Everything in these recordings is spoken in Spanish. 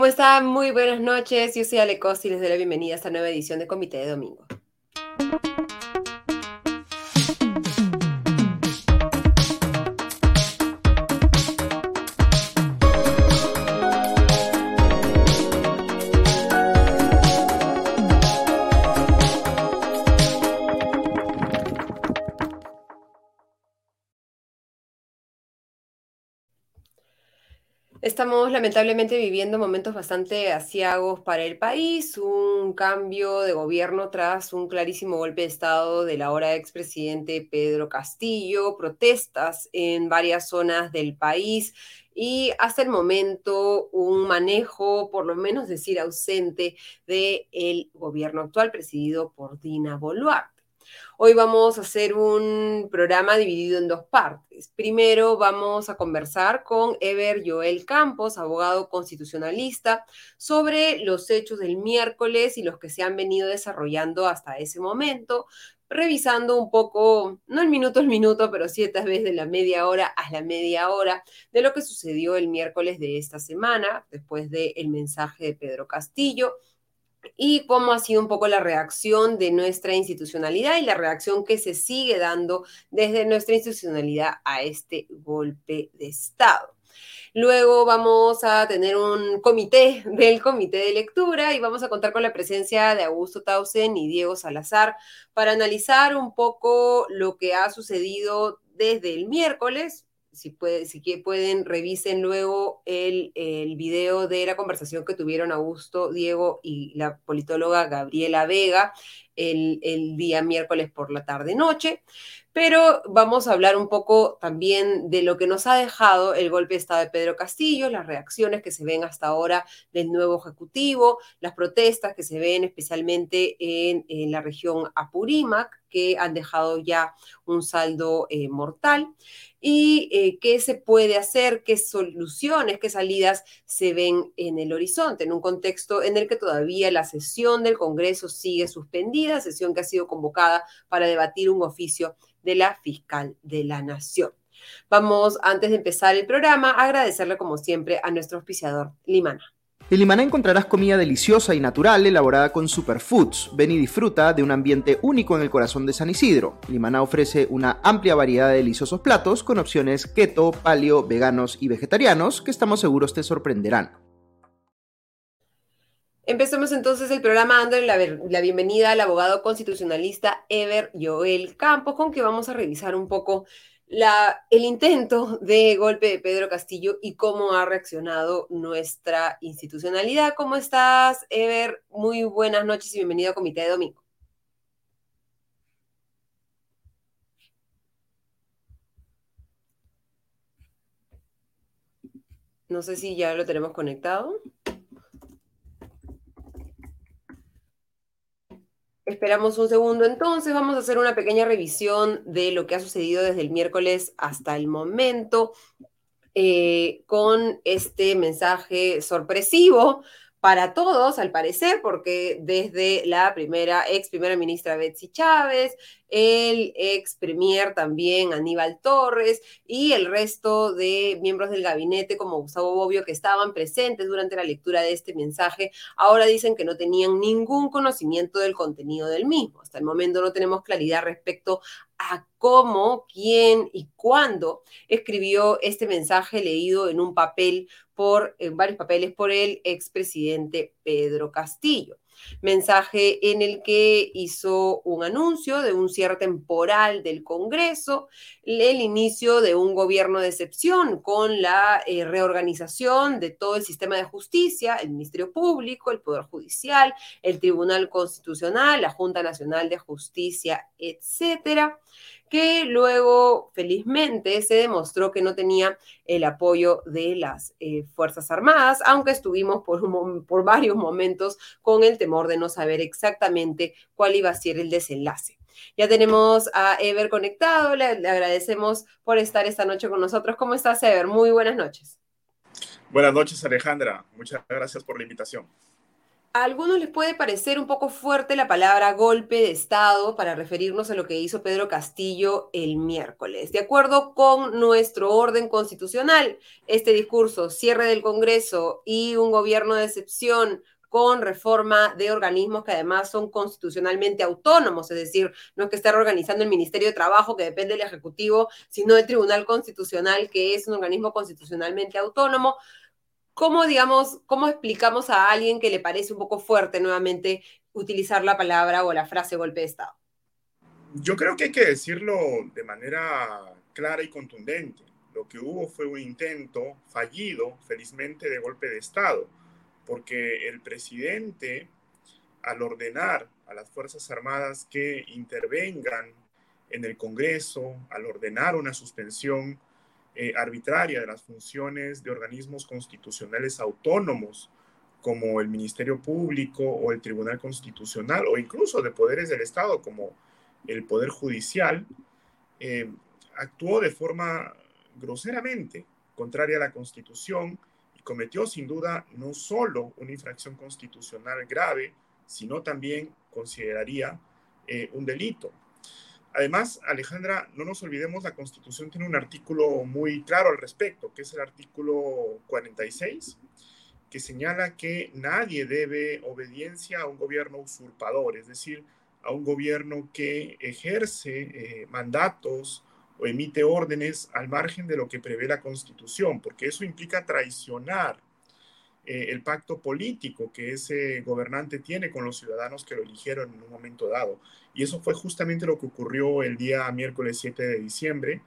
¿Cómo están? Muy buenas noches. Yo soy Ale Costa y les doy la bienvenida a esta nueva edición de Comité de Domingo. Estamos lamentablemente viviendo momentos bastante asiagos para el país, un cambio de gobierno tras un clarísimo golpe de Estado del ahora expresidente Pedro Castillo, protestas en varias zonas del país y hasta el momento un manejo, por lo menos decir ausente, del gobierno actual presidido por Dina Boluarte. Hoy vamos a hacer un programa dividido en dos partes. Primero vamos a conversar con Ever Joel Campos, abogado constitucionalista, sobre los hechos del miércoles y los que se han venido desarrollando hasta ese momento, revisando un poco, no el minuto al minuto, pero sí esta vez de la media hora a la media hora de lo que sucedió el miércoles de esta semana, después del mensaje de Pedro Castillo y cómo ha sido un poco la reacción de nuestra institucionalidad y la reacción que se sigue dando desde nuestra institucionalidad a este golpe de Estado. Luego vamos a tener un comité del comité de lectura y vamos a contar con la presencia de Augusto Tausen y Diego Salazar para analizar un poco lo que ha sucedido desde el miércoles, si, puede, si pueden, revisen luego el, el, video de la conversación que tuvieron Augusto, Diego y la politóloga Gabriela Vega el, el día miércoles por la tarde-noche. Pero vamos a hablar un poco también de lo que nos ha dejado el golpe de Estado de Pedro Castillo, las reacciones que se ven hasta ahora del nuevo Ejecutivo, las protestas que se ven especialmente en, en la región Apurímac, que han dejado ya un saldo eh, mortal y eh, qué se puede hacer, qué soluciones, qué salidas se ven en el horizonte, en un contexto en el que todavía la sesión del Congreso sigue suspendida, sesión que ha sido convocada para debatir un oficio de la fiscal de la Nación. Vamos, antes de empezar el programa, a agradecerle como siempre a nuestro auspiciador Limana. En Limaná encontrarás comida deliciosa y natural elaborada con superfoods. Ven y disfruta de un ambiente único en el corazón de San Isidro. Limaná ofrece una amplia variedad de deliciosos platos con opciones keto, paleo, veganos y vegetarianos que estamos seguros te sorprenderán. Empezamos entonces el programa dando la, la, bienvenida al abogado constitucionalista Ever Joel Campos, con que vamos a revisar un poco el intento de golpe de Pedro Castillo y cómo ha reaccionado nuestra institucionalidad. ¿Cómo estás, Ever? Muy buenas noches y bienvenido a Comité de Domingo. No sé si ya lo tenemos conectado. Esperamos un segundo. Entonces, vamos a hacer una pequeña revisión de lo que ha sucedido desde el miércoles hasta el momento eh, con este mensaje sorpresivo para todos, al parecer, porque desde la primera, ex primera ministra Betsy Chávez, el ex premier también Aníbal Torres y el resto de miembros del gabinete como Gustavo Bobbio que estaban presentes durante la lectura de este mensaje, ahora dicen que no tenían ningún conocimiento del contenido del mismo. Hasta el momento no tenemos claridad respecto a cómo, quién y cuándo escribió este mensaje leído en un papel por, en varios papeles por el expresidente Pedro Castillo mensaje en el que hizo un anuncio de un cierre temporal del Congreso, el inicio de un gobierno de excepción con la eh, reorganización de todo el sistema de justicia, el Ministerio Público, el Poder Judicial, el Tribunal Constitucional, la Junta Nacional de Justicia, etcétera que luego felizmente se demostró que no tenía el apoyo de las eh, Fuerzas Armadas, aunque estuvimos por, por varios momentos con el temor de no saber exactamente cuál iba a ser el desenlace. Ya tenemos a Ever conectado, le, le, agradecemos por estar esta noche con nosotros. ¿Cómo estás, Ever? Muy buenas noches. Buenas noches, Alejandra. Muchas gracias por la invitación. A algunos les puede parecer un poco fuerte la palabra golpe de Estado para referirnos a lo que hizo Pedro Castillo el miércoles. De acuerdo con nuestro orden constitucional, este discurso, cierre del Congreso y un gobierno de excepción con reforma de organismos que además son constitucionalmente autónomos, es decir, no es que esté reorganizando el Ministerio de Trabajo, que depende del Ejecutivo, sino del Tribunal Constitucional, que es un organismo constitucionalmente autónomo. ¿Cómo, digamos, cómo explicamos a alguien que le parece un poco fuerte nuevamente utilizar la palabra o la frase golpe de Estado? Yo creo que hay que decirlo de manera clara y contundente. Lo que hubo fue un intento fallido, felizmente, de golpe de Estado, porque el presidente, al ordenar a las Fuerzas Armadas que intervengan en el Congreso, al ordenar una suspensión eh, arbitraria de las funciones de organismos constitucionales autónomos como el Ministerio Público o el Tribunal Constitucional o incluso de poderes del Estado como el Poder Judicial, eh, actuó de forma groseramente contraria a la Constitución y cometió sin duda no solo una infracción constitucional grave, sino también consideraría eh, un delito. Además, Alejandra, no nos olvidemos, la Constitución tiene un artículo muy claro al respecto, que es el artículo 46, que señala que nadie debe obediencia a un gobierno usurpador, es decir, a un gobierno que ejerce eh, mandatos o emite órdenes al margen de lo que prevé la Constitución, porque eso implica traicionar eh, el pacto político que ese gobernante tiene con los ciudadanos que lo eligieron en un momento dado. Y eso fue justamente lo que ocurrió el día miércoles 7 de diciembre.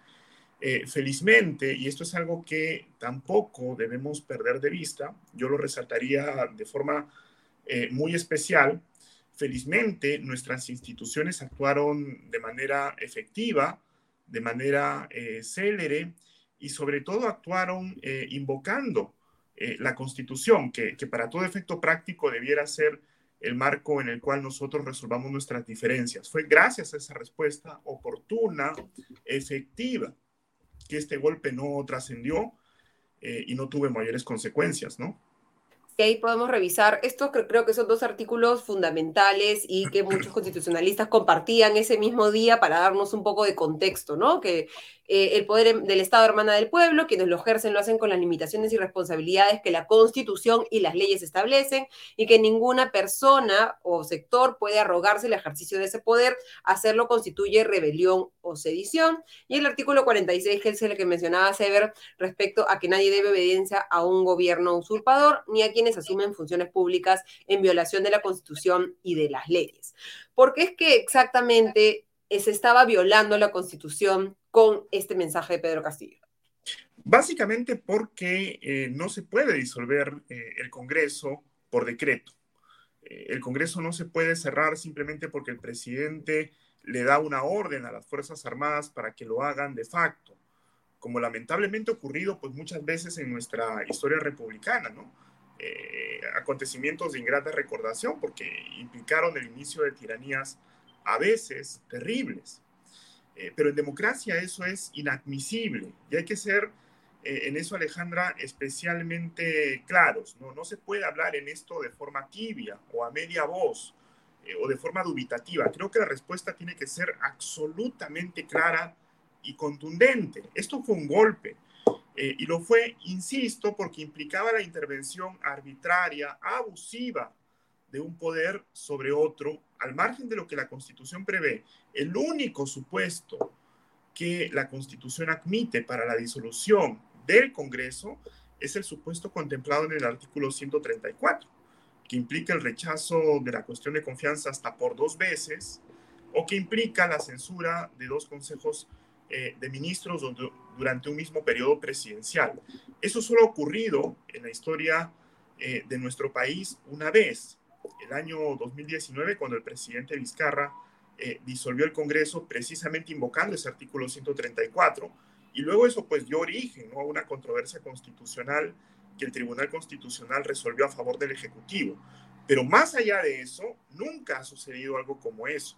Eh, felizmente, y esto es algo que tampoco debemos perder de vista, yo lo resaltaría de forma eh, muy especial, felizmente nuestras instituciones actuaron de manera efectiva, de manera célere y sobre todo actuaron invocando eh, la Constitución, que, para todo efecto práctico debiera ser el marco en el cual nosotros resolvamos nuestras diferencias. Fue gracias a esa respuesta oportuna, efectiva, que este golpe no trascendió eh, y no tuvo mayores consecuencias, ¿no? Y ahí podemos revisar, estos creo que son dos artículos fundamentales y que muchos constitucionalistas compartían ese mismo día para darnos un poco de contexto, ¿no? Que eh, el poder em, del Estado hermana del pueblo, quienes lo ejercen lo hacen con las limitaciones y responsabilidades que la Constitución y las leyes establecen y que ninguna persona o sector puede arrogarse el ejercicio de ese poder, hacerlo constituye rebelión o sedición. Y el artículo 46, que es el que mencionaba Sever, respecto a que nadie debe obediencia a un gobierno usurpador ni a quienes asumen funciones públicas en violación de la Constitución y de las leyes. Porque es que exactamente se estaba violando la Constitución con este mensaje de Pedro Castillo? Básicamente porque eh, no se puede disolver eh, el Congreso por decreto. Eh, el Congreso no se puede cerrar simplemente porque el presidente le da una orden a las Fuerzas Armadas para que lo hagan de facto, como lamentablemente ocurrido pues muchas veces en nuestra historia republicana, ¿no? acontecimientos de ingrata recordación porque implicaron el inicio de tiranías a veces terribles. Eh, pero en democracia eso es inadmisible y hay que ser eh, en eso, Alejandra, especialmente claros. ¿no? no se puede hablar en esto de forma tibia o a media voz eh, o de forma dubitativa. Creo que la respuesta tiene que ser absolutamente clara y contundente. Esto fue un golpe. y lo fue, insisto, porque implicaba la intervención arbitraria, abusiva de un poder sobre otro, al margen de lo que la Constitución prevé, el único supuesto que la Constitución admite para la disolución del Congreso es el supuesto contemplado en el artículo 134, que implica el rechazo de la cuestión de confianza hasta por dos veces, o que implica la censura de dos consejos eh, de ministros durante un mismo periodo presidencial. Eso solo ha ocurrido en la historia eh, de nuestro país una vez, el año 2019 cuando el presidente Vizcarra eh, disolvió el Congreso precisamente invocando ese artículo 134 y luego eso pues dio origen a una controversia constitucional que el Tribunal Constitucional resolvió a favor del Ejecutivo. Pero más allá de eso, nunca ha sucedido algo como eso.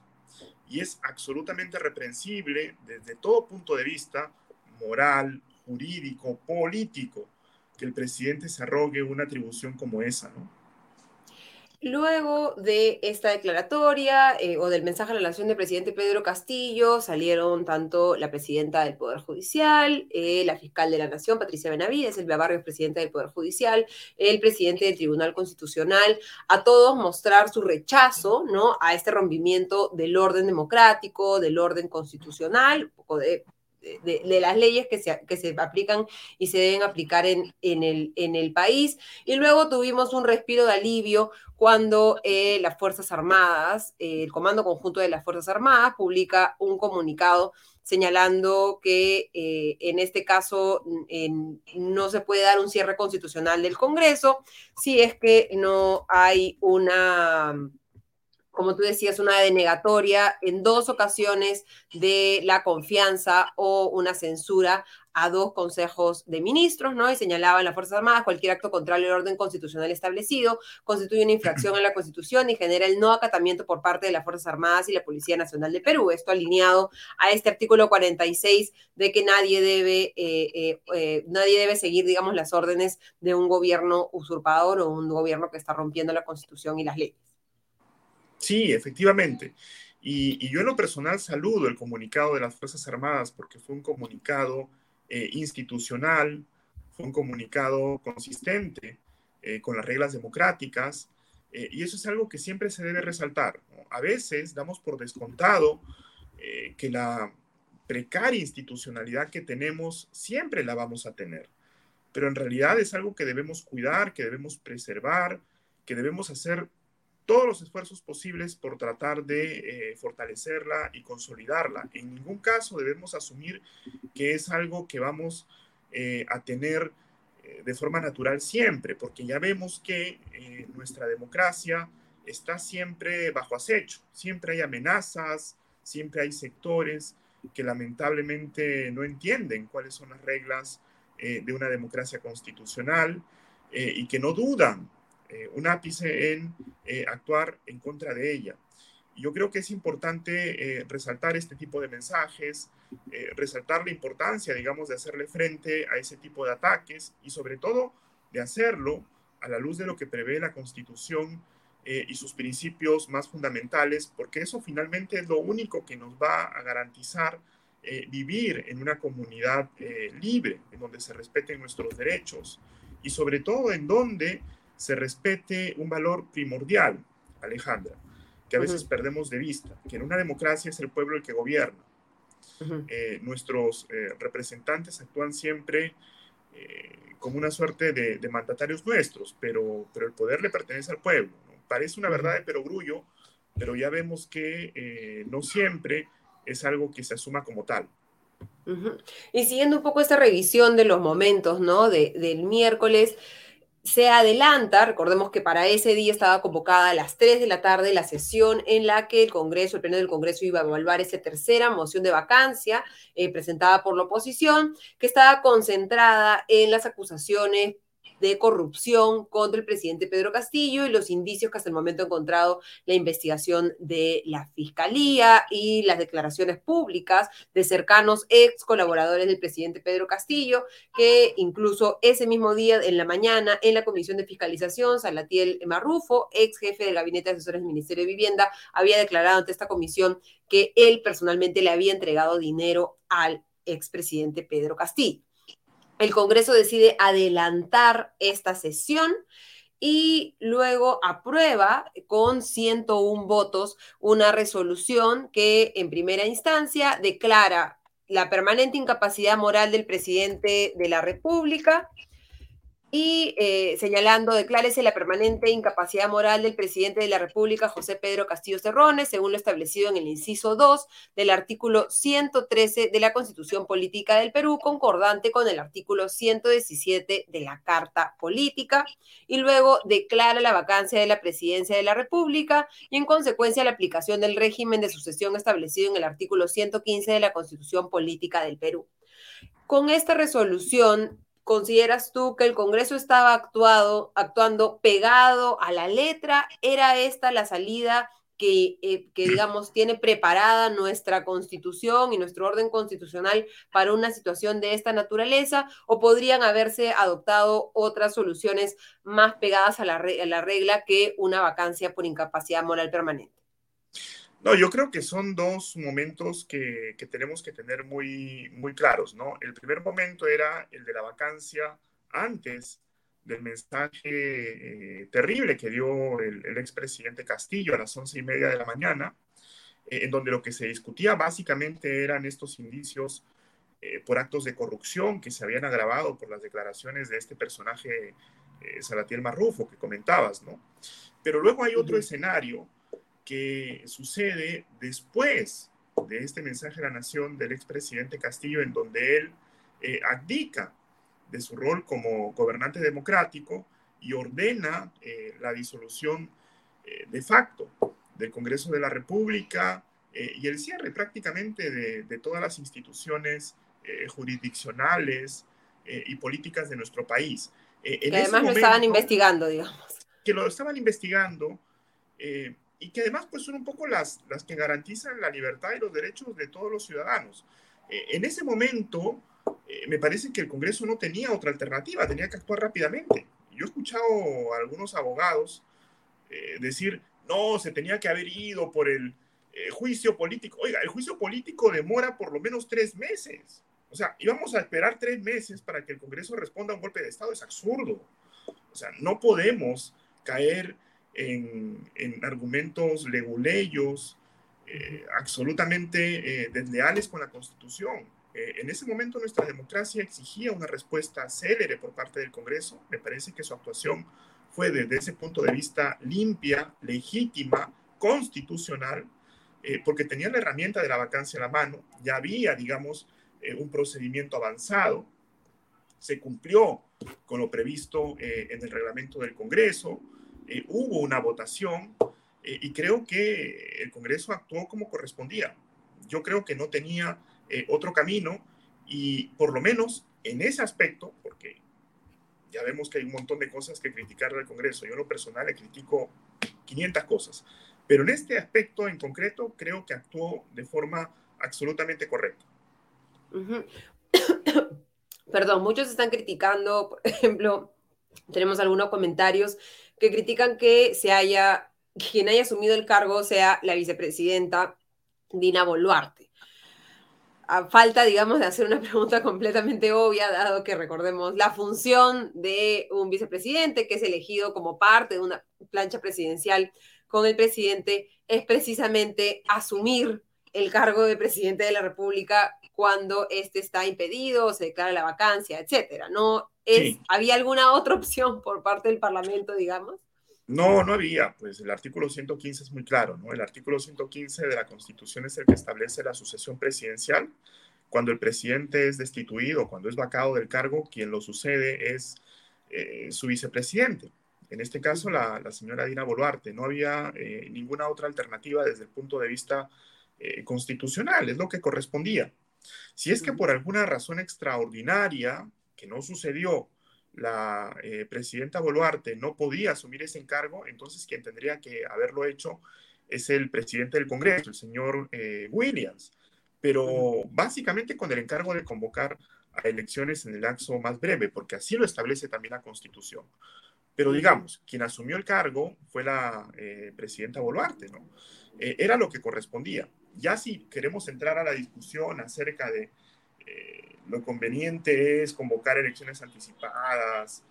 Y es absolutamente reprensible desde todo punto de vista moral, jurídico, político, que el presidente se arrogue una atribución como esa, ¿no? Luego de esta declaratoria eh, o del mensaje a la nación del presidente Pedro Castillo, salieron tanto la presidenta del Poder Judicial, eh, la fiscal de la Nación, Patricia Benavides, el Barrios, presidente del Poder Judicial, el presidente del Tribunal Constitucional, a todos mostrar su rechazo ¿no? a este rompimiento del orden democrático, del orden constitucional, un poco de de, las leyes que se, que se aplican y se deben aplicar en, en, el, en el país. Y luego tuvimos un respiro de alivio cuando eh, las Fuerzas Armadas, eh, el Comando Conjunto de las Fuerzas Armadas, publica un comunicado señalando que eh, en este caso no se puede dar un cierre constitucional del Congreso si es que no hay una como tú decías, una denegatoria en dos ocasiones de la confianza o una censura a dos consejos de ministros, ¿no? Y señalaban las Fuerzas Armadas, cualquier acto contrario al orden constitucional establecido constituye una infracción a la Constitución y genera el no acatamiento por parte de las Fuerzas Armadas y la Policía Nacional de Perú. Esto alineado a este artículo 46 de que nadie debe, eh, eh, eh, nadie debe seguir, digamos, las órdenes de un gobierno usurpador o un gobierno que está rompiendo la Constitución y las leyes. Sí, efectivamente. Y, yo en lo personal saludo el comunicado de las Fuerzas Armadas porque fue un comunicado eh, institucional, fue un comunicado consistente eh, con las reglas democráticas eh, y eso es algo que siempre se debe resaltar. A veces damos por descontado que la precaria institucionalidad que tenemos siempre la vamos a tener, pero en realidad es algo que debemos cuidar, que debemos preservar, que debemos hacer todos los esfuerzos posibles por tratar de eh, fortalecerla y consolidarla. En ningún caso debemos asumir que es algo que vamos eh, a tener eh, de forma natural siempre, porque ya vemos que nuestra democracia está siempre bajo acecho, siempre hay amenazas, siempre hay sectores que lamentablemente no entienden cuáles son las reglas de una democracia constitucional y que no dudan eh, un ápice en eh, actuar en contra de ella. yo creo que es importante eh, resaltar este tipo de mensajes, resaltar la importancia, digamos, de hacerle frente a ese tipo de ataques y sobre todo de hacerlo a la luz de lo que prevé la Constitución y sus principios más fundamentales, porque eso finalmente es lo único que nos va a garantizar vivir en una comunidad libre, en donde se respeten nuestros derechos y sobre todo en donde se respete un valor primordial, Alejandra, que a veces perdemos de vista, que en una democracia es el pueblo el que gobierna. Eh, nuestros eh, representantes actúan siempre eh, como una suerte de, mandatarios nuestros, pero, pero el poder le pertenece al pueblo. Parece una verdad de perogrullo, pero ya vemos que no siempre es algo que se asuma como tal. Y siguiendo un poco esta revisión de los momentos, ¿no? De, del miércoles, se adelanta, recordemos que para ese día estaba convocada a las 3 de la tarde la sesión en la que el Congreso, el Pleno del Congreso iba a evaluar esa tercera moción de vacancia eh, presentada por la oposición, que estaba concentrada en las acusaciones de corrupción contra el presidente Pedro Castillo y los indicios que hasta el momento ha encontrado la investigación de la Fiscalía y las declaraciones públicas de cercanos ex colaboradores del presidente Pedro Castillo, que incluso ese mismo día, en la mañana, en la Comisión de Fiscalización, Salatiel Marrufo, ex jefe del Gabinete de Asesores del Ministerio de Vivienda, había declarado ante esta comisión que él personalmente le había entregado dinero al expresidente Pedro Castillo el Congreso decide adelantar esta sesión y luego aprueba con 101 votos una resolución que en primera instancia declara la permanente incapacidad moral del presidente de la República y eh, señalando, declárese la permanente incapacidad moral del presidente de la República, José Pedro Castillo Cerrones, según lo establecido en el inciso 2 del artículo 113 de la Constitución Política del Perú, concordante con el artículo 117 de la Carta Política, y luego declara la vacancia de la presidencia de la República y en consecuencia la aplicación del régimen de sucesión establecido en el artículo 115 de la Constitución Política del Perú. Con esta resolución, ¿Consideras tú que el Congreso estaba actuado, actuando pegado a la letra? ¿Era esta la salida que, eh, que, digamos, tiene preparada nuestra constitución y nuestro orden constitucional para una situación de esta naturaleza o podrían haberse adoptado otras soluciones más pegadas a la, a la regla que una vacancia por incapacidad moral permanente? No, yo creo que son dos momentos que, que, tenemos que tener muy, muy claros, ¿no? El primer momento era el de la vacancia antes del mensaje eh, terrible que dio el, el expresidente Castillo a las once y media de la mañana, eh, en donde lo que se discutía básicamente eran estos indicios eh, por actos de corrupción que se habían agravado por las declaraciones de este personaje Salatiel Marrufo que comentabas, ¿no? Pero luego hay otro escenario que sucede después de este mensaje a la nación del expresidente Castillo, en donde él eh, abdica de su rol como gobernante democrático y ordena eh, la disolución eh, de facto del Congreso de la República eh, y el cierre prácticamente de, de todas las instituciones eh, jurisdiccionales eh, y políticas de nuestro país. que además momento, lo estaban investigando, digamos. Que lo estaban investigando y que además pues son un poco las, las que garantizan la libertad y los derechos de todos los ciudadanos. Eh, en ese momento, eh, me parece que el Congreso no tenía otra alternativa, tenía que actuar rápidamente. Yo he escuchado a algunos abogados eh, decir, no, se tenía que haber ido por el juicio político. Oiga, el juicio político demora por lo menos tres meses. O sea, íbamos a esperar tres meses para que el Congreso responda a un golpe de Estado. Es absurdo. O sea, no podemos caer en, en argumentos leguleyos, eh, absolutamente eh, desleales con la Constitución. Eh, en ese momento nuestra democracia exigía una respuesta célere por parte del Congreso. Me parece que su actuación fue desde ese punto de vista limpia, legítima, constitucional, eh, porque tenía la herramienta de la vacancia en la mano, ya había, digamos, eh, un procedimiento avanzado, se cumplió con lo previsto en el reglamento del Congreso, eh, hubo una votación eh, y creo que el Congreso actuó como correspondía. Yo creo que no tenía eh, otro camino y por lo menos en ese aspecto, porque ya vemos que hay un montón de cosas que criticar del Congreso, yo en lo personal le critico 500 cosas, pero en este aspecto en concreto creo que actuó de forma absolutamente correcta. Perdón, muchos están criticando, por ejemplo, tenemos algunos comentarios que critican que se haya, quien haya asumido el cargo sea la vicepresidenta Dina Boluarte. A falta, digamos, de hacer una pregunta completamente obvia, dado que recordemos la función de un vicepresidente que es elegido como parte de una plancha presidencial con el presidente, es precisamente asumir el cargo de presidente de la República cuando éste está impedido, se declara la vacancia, etcétera. ¿No es, sí. ¿Había alguna otra opción por parte del Parlamento, digamos? No, no había, pues el artículo 115 es muy claro, ¿no? El artículo 115 de la Constitución es el que establece la sucesión presidencial. Cuando el presidente es destituido, cuando es vacado del cargo, quien lo sucede es eh, su vicepresidente. En este caso, la, la señora Dina Boluarte. No había eh, ninguna otra alternativa desde el punto de vista eh, constitucional, es lo que correspondía. Si es que por alguna razón extraordinaria, que no sucedió, la eh, presidenta Boluarte no podía asumir ese encargo, entonces quien tendría que haberlo hecho es el presidente del Congreso, el señor eh, Williams. Pero básicamente con el encargo de convocar a elecciones en el lapso más breve, porque así lo establece también la Constitución. Pero digamos, quien asumió el cargo fue la eh, presidenta Boluarte, ¿no? Eh, era lo que correspondía. Ya si queremos entrar a la discusión acerca de eh, lo conveniente es convocar elecciones anticipadas,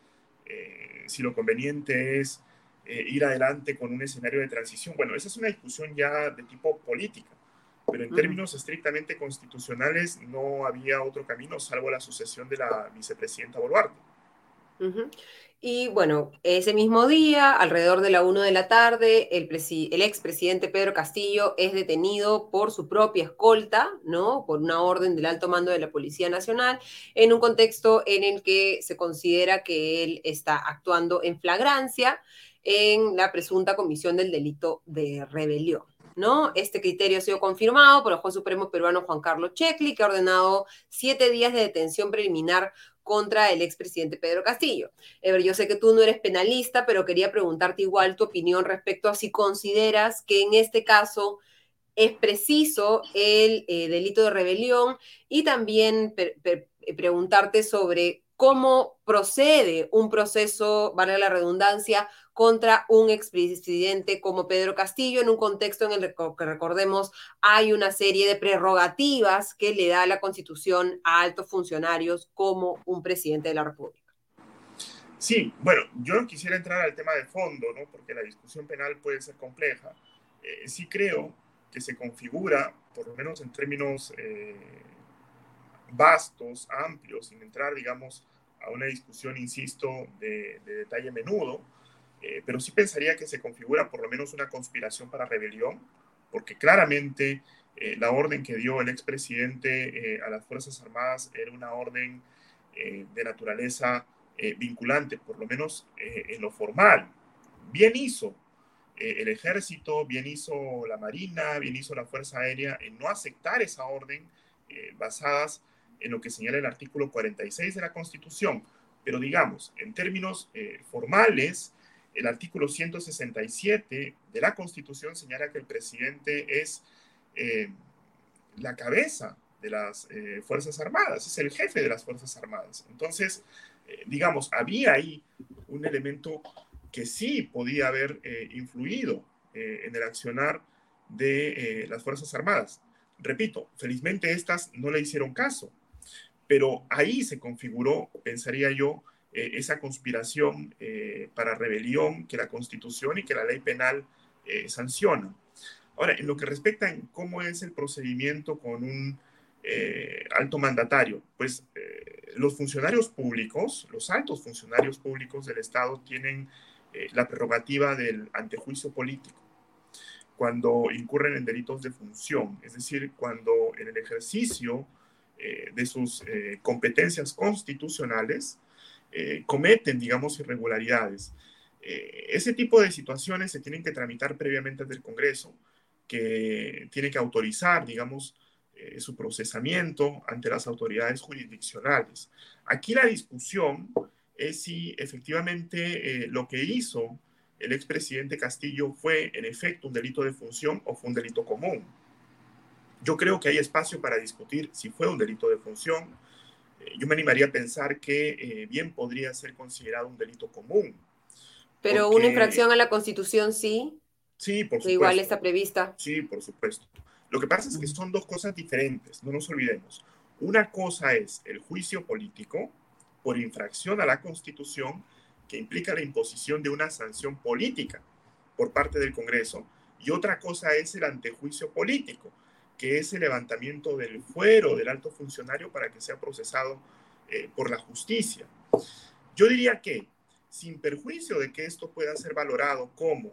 eh, si lo conveniente es eh, ir adelante con un escenario de transición. Bueno, esa es una discusión ya de tipo política, pero en uh -huh. términos estrictamente constitucionales no había otro camino salvo la sucesión de la vicepresidenta Boluarte. Uh -huh. Y bueno, ese mismo día, alrededor de la 1 de la tarde, el, el expresidente Pedro Castillo es detenido por su propia escolta, ¿no? Por una orden del alto mando de la Policía Nacional, en un contexto en el que se considera que él está actuando en flagrancia en la presunta comisión del delito de rebelión. ¿no? Este criterio ha sido confirmado por el juez supremo peruano Juan Carlos Checli, que ha ordenado siete días de detención preliminar contra el expresidente Pedro Castillo. Ever, yo sé que tú no eres penalista, pero quería preguntarte igual tu opinión respecto a si consideras que en este caso es preciso el eh, delito de rebelión y también preguntarte sobre cómo procede un proceso, vale la redundancia, contra un expresidente como Pedro Castillo en un contexto en el que recordemos hay una serie de prerrogativas que le da la Constitución a altos funcionarios como un presidente de la República. Sí, bueno, yo quisiera entrar al tema de fondo, ¿no? porque la discusión penal puede ser compleja. Eh, sí creo que se configura, por lo menos en términos eh, vastos, amplios, sin entrar, digamos, a una discusión, insisto, de, detalle menudo, eh, pero sí pensaría que se configura por lo menos una conspiración para rebelión, porque claramente eh, la orden que dio el expresidente eh, a las Fuerzas Armadas era una orden de naturaleza vinculante, por lo menos en lo formal. Bien hizo el ejército, bien hizo la Marina, bien hizo la Fuerza Aérea en no aceptar esa orden basadas en lo que señala el artículo 46 de la Constitución. Pero digamos, en términos eh, formales, el artículo 167 de la Constitución señala que el presidente es eh, la cabeza de las eh, Fuerzas Armadas, es el jefe de las Fuerzas Armadas. Entonces, digamos, había ahí un elemento que sí podía haber influido en el accionar de las Fuerzas Armadas. Repito, felizmente estas no le hicieron caso. Pero ahí se configuró, pensaría yo, eh, esa conspiración eh, para rebelión que la Constitución y que la ley penal eh, sanciona. Ahora, en lo que respecta en cómo es el procedimiento con un alto mandatario, pues los funcionarios públicos, los altos funcionarios públicos del Estado tienen la prerrogativa del antejuicio político cuando incurren en delitos de función, es decir, cuando en el ejercicio eh, de sus eh, competencias constitucionales eh, cometen, digamos, irregularidades. ese tipo de situaciones se tienen que tramitar previamente ante el Congreso, que tiene que autorizar, digamos, su procesamiento ante las autoridades jurisdiccionales. Aquí la discusión es si efectivamente lo que hizo el expresidente Castillo fue en efecto un delito de función o fue un delito común. Yo creo que hay espacio para discutir si fue un delito de función. Eh, yo me animaría a pensar que eh, bien podría ser considerado un delito común. Pero una infracción a la Constitución sí. Sí, por supuesto. Igual está prevista. Sí, por supuesto. Lo que pasa es que son dos cosas diferentes, no nos olvidemos. Una cosa es el juicio político por infracción a la Constitución que implica la imposición de una sanción política por parte del Congreso y otra cosa es el antejuicio político, que es el levantamiento del fuero del alto funcionario para que sea procesado eh, por la justicia. Yo diría que, sin perjuicio de que esto pueda ser valorado como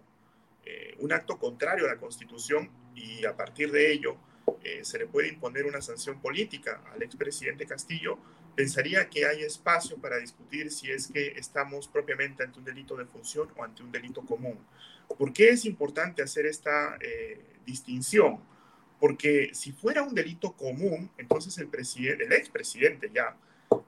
eh, un acto contrario a la Constitución y a partir de ello eh, se le puede imponer una sanción política al expresidente Castillo, pensaría que hay espacio para discutir si es que estamos propiamente ante un delito de función o ante un delito común. ¿Por qué es importante hacer esta distinción? Porque si fuera un delito común, entonces el, presidente, el expresidente ya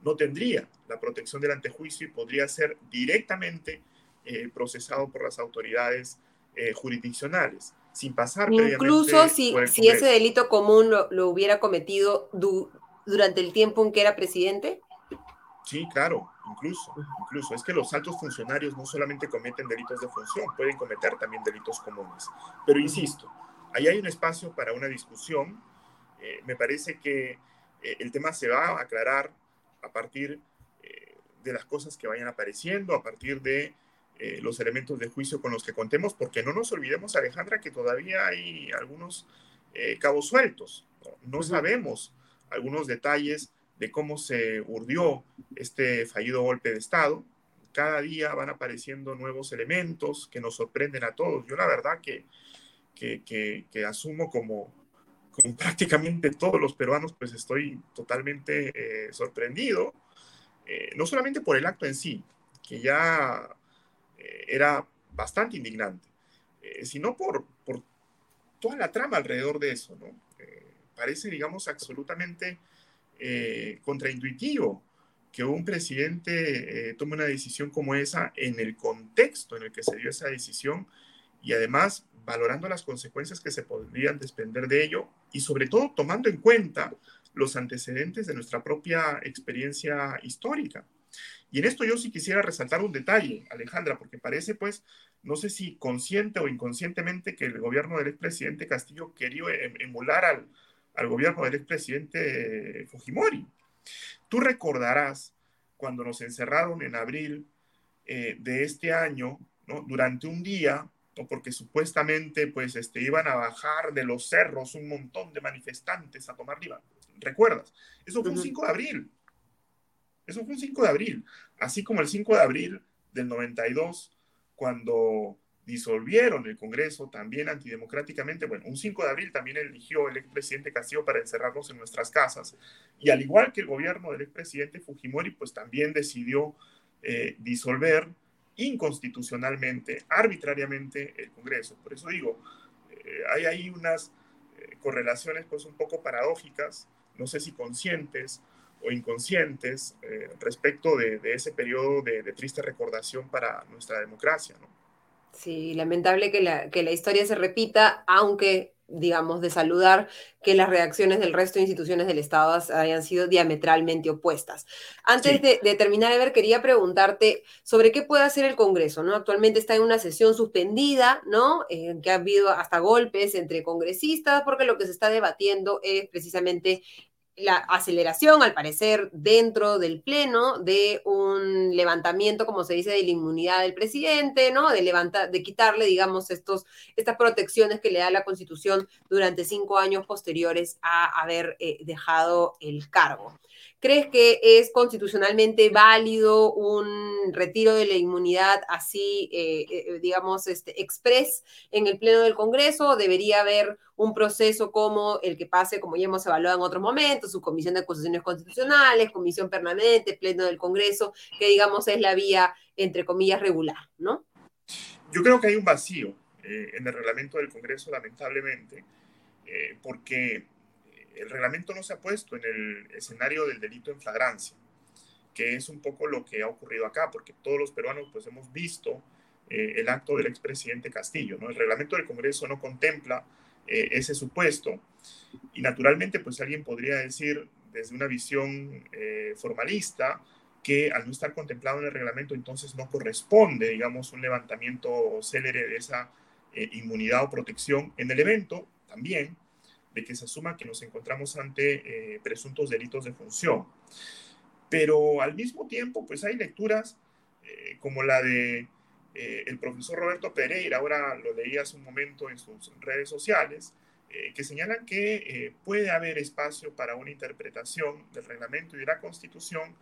no tendría la protección del antejuicio y podría ser directamente eh, procesado por las autoridades eh, jurisdiccionales, sin pasar Incluso si, si ese delito común lo, hubiera cometido durante el tiempo en que era presidente. Sí, claro, incluso, incluso. Es que los altos funcionarios no solamente cometen delitos de función, pueden cometer también delitos comunes. Pero insisto, ahí hay un espacio para una discusión. Eh, me parece que eh, el tema se va a aclarar a partir eh, de las cosas que vayan apareciendo, a partir de los elementos de juicio con los que contemos, porque no nos olvidemos, Alejandra, que todavía hay algunos cabos sueltos. No, no sabemos algunos detalles de cómo se urdió este fallido golpe de Estado. Cada día van apareciendo nuevos elementos que nos sorprenden a todos. Yo la verdad que que, asumo como, como, prácticamente todos los peruanos, pues estoy totalmente eh, sorprendido, eh, no solamente por el acto en sí, que ya eh, era bastante indignante, sino por, toda la trama alrededor de eso, parece, digamos, absolutamente contraintuitivo que un presidente tome una decisión como esa en el contexto en el que se dio esa decisión y además valorando las consecuencias que se podrían desprender de ello y sobre todo tomando en cuenta los antecedentes de nuestra propia experiencia histórica. Y en esto yo sí quisiera resaltar un detalle, Alejandra, porque parece pues, no sé si consciente o inconscientemente que el gobierno del expresidente Castillo quería em, emular al, al gobierno del expresidente Fujimori. Tú recordarás cuando nos encerraron en abril eh, de este año, durante un día, ¿no? porque supuestamente pues, este, iban a bajar de los cerros un montón de manifestantes a tomar Lima. ¿Recuerdas? Eso fue un 5 de abril. Eso fue un 5 de abril. Así como el 5 de abril del 92, cuando disolvieron el Congreso también antidemocráticamente. Bueno, un 5 de abril también eligió el expresidente Castillo para encerrarnos en nuestras casas. Y al igual que el gobierno del expresidente Fujimori, pues también decidió eh, disolver inconstitucionalmente, arbitrariamente el Congreso. Por eso digo, eh, hay ahí unas eh, correlaciones pues un poco paradójicas, no sé si conscientes o inconscientes, respecto de, ese periodo de, triste recordación para nuestra democracia. Sí, lamentable que la, que la historia se repita, aunque digamos, de saludar que las reacciones del resto de instituciones del Estado hayan sido diametralmente opuestas. Antes de, terminar, Ever, quería preguntarte sobre qué puede hacer el Congreso, ¿no? Actualmente está en una sesión suspendida, ¿no? En que ha habido hasta golpes entre congresistas, porque lo que se está debatiendo es precisamente la aceleración, al parecer, dentro del Pleno de un levantamiento, como se dice, de la inmunidad del presidente, ¿no? De, levantar, de quitarle, digamos, estos, estas protecciones que le da la Constitución durante cinco años posteriores a haber eh, dejado el cargo. ¿Crees que es constitucionalmente válido un retiro de la inmunidad así, eh, eh, digamos, este, express en el Pleno del Congreso? ¿Debería haber un proceso como el que pase, como ya hemos evaluado en otros momentos, su comisión de acusaciones constitucionales, comisión permanente, Pleno del Congreso, que digamos es la vía, entre comillas, regular, ¿no? Yo creo que hay un vacío eh, en el reglamento del Congreso, lamentablemente, porque el reglamento no se ha puesto en el escenario del delito en flagrancia, que es un poco lo que ha ocurrido acá, porque todos los peruanos pues hemos visto eh, el acto del expresidente Castillo, ¿no? El reglamento del Congreso no contempla eh, ese supuesto y naturalmente pues alguien podría decir desde una visión eh, formalista que al no estar contemplado en el reglamento entonces no corresponde, digamos, un levantamiento célere de esa inmunidad o protección en el evento también de que se asuma que nos encontramos ante eh, presuntos delitos de función. Pero al mismo tiempo, pues hay lecturas eh, como la de eh, el profesor Roberto Pereira, ahora lo leí hace un momento en sus redes sociales, que señalan que puede haber espacio para una interpretación del reglamento y de la constitución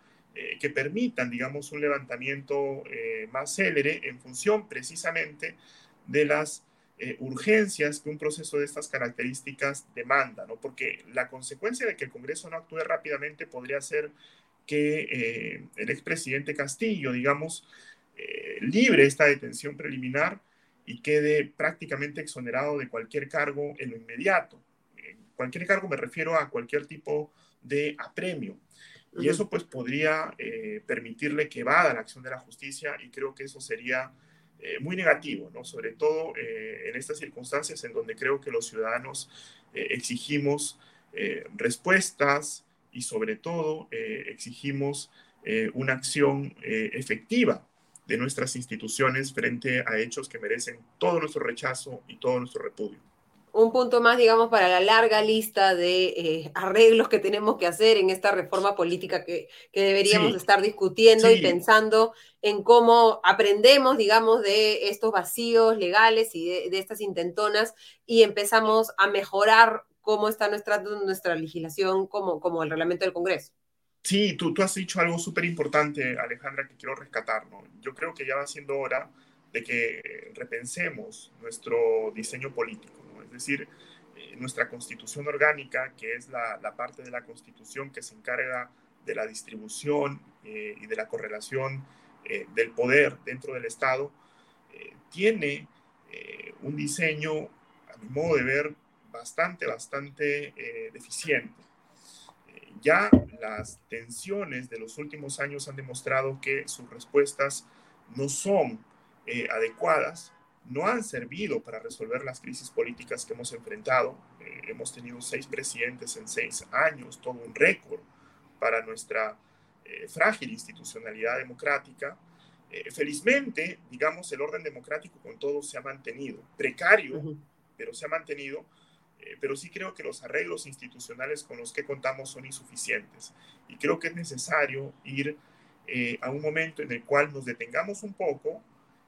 que permitan, digamos, un levantamiento más célere en función precisamente de las eh, urgencias que un proceso de estas características demanda, ¿no? Porque la consecuencia de que el Congreso no actúe rápidamente podría ser que eh, el expresidente Castillo, digamos, eh, libre esta detención preliminar y quede prácticamente exonerado de cualquier cargo en lo inmediato. cualquier cargo me refiero a cualquier tipo de apremio. Y eso pues podría permitirle que vada la acción de la justicia y creo que eso sería eh, muy negativo, ¿no? sobre todo eh, en estas circunstancias en donde creo que los ciudadanos eh, exigimos respuestas y sobre todo exigimos una acción efectiva de nuestras instituciones frente a hechos que merecen todo nuestro rechazo y todo nuestro repudio un punto más, digamos, para la larga lista de eh, arreglos que tenemos que hacer en esta reforma política que, deberíamos estar discutiendo y pensando en cómo aprendemos, digamos, de estos vacíos legales y de, estas intentonas y empezamos a mejorar cómo está nuestra, nuestra legislación como, como el reglamento del Congreso. Sí, tú, tú has dicho algo súper importante, Alejandra, que quiero rescatar. ¿no? Yo creo que ya va siendo hora de que repensemos nuestro diseño político decir, eh, nuestra constitución orgánica, que es la, parte de la constitución que se encarga de la distribución eh, y de la correlación eh, del poder dentro del Estado, tiene un diseño, a mi modo de ver, bastante, bastante deficiente. ya las tensiones de los últimos años han demostrado que sus respuestas no son adecuadas, no han servido para resolver las crisis políticas que hemos enfrentado. Eh, hemos tenido seis presidentes en seis años, todo un récord para nuestra eh, frágil institucionalidad democrática. felizmente, digamos, el orden democrático con todo se ha mantenido, precario, pero se ha mantenido eh, pero sí creo que los arreglos institucionales con los que contamos son insuficientes y creo que es necesario ir eh, a un momento en el cual nos detengamos un poco,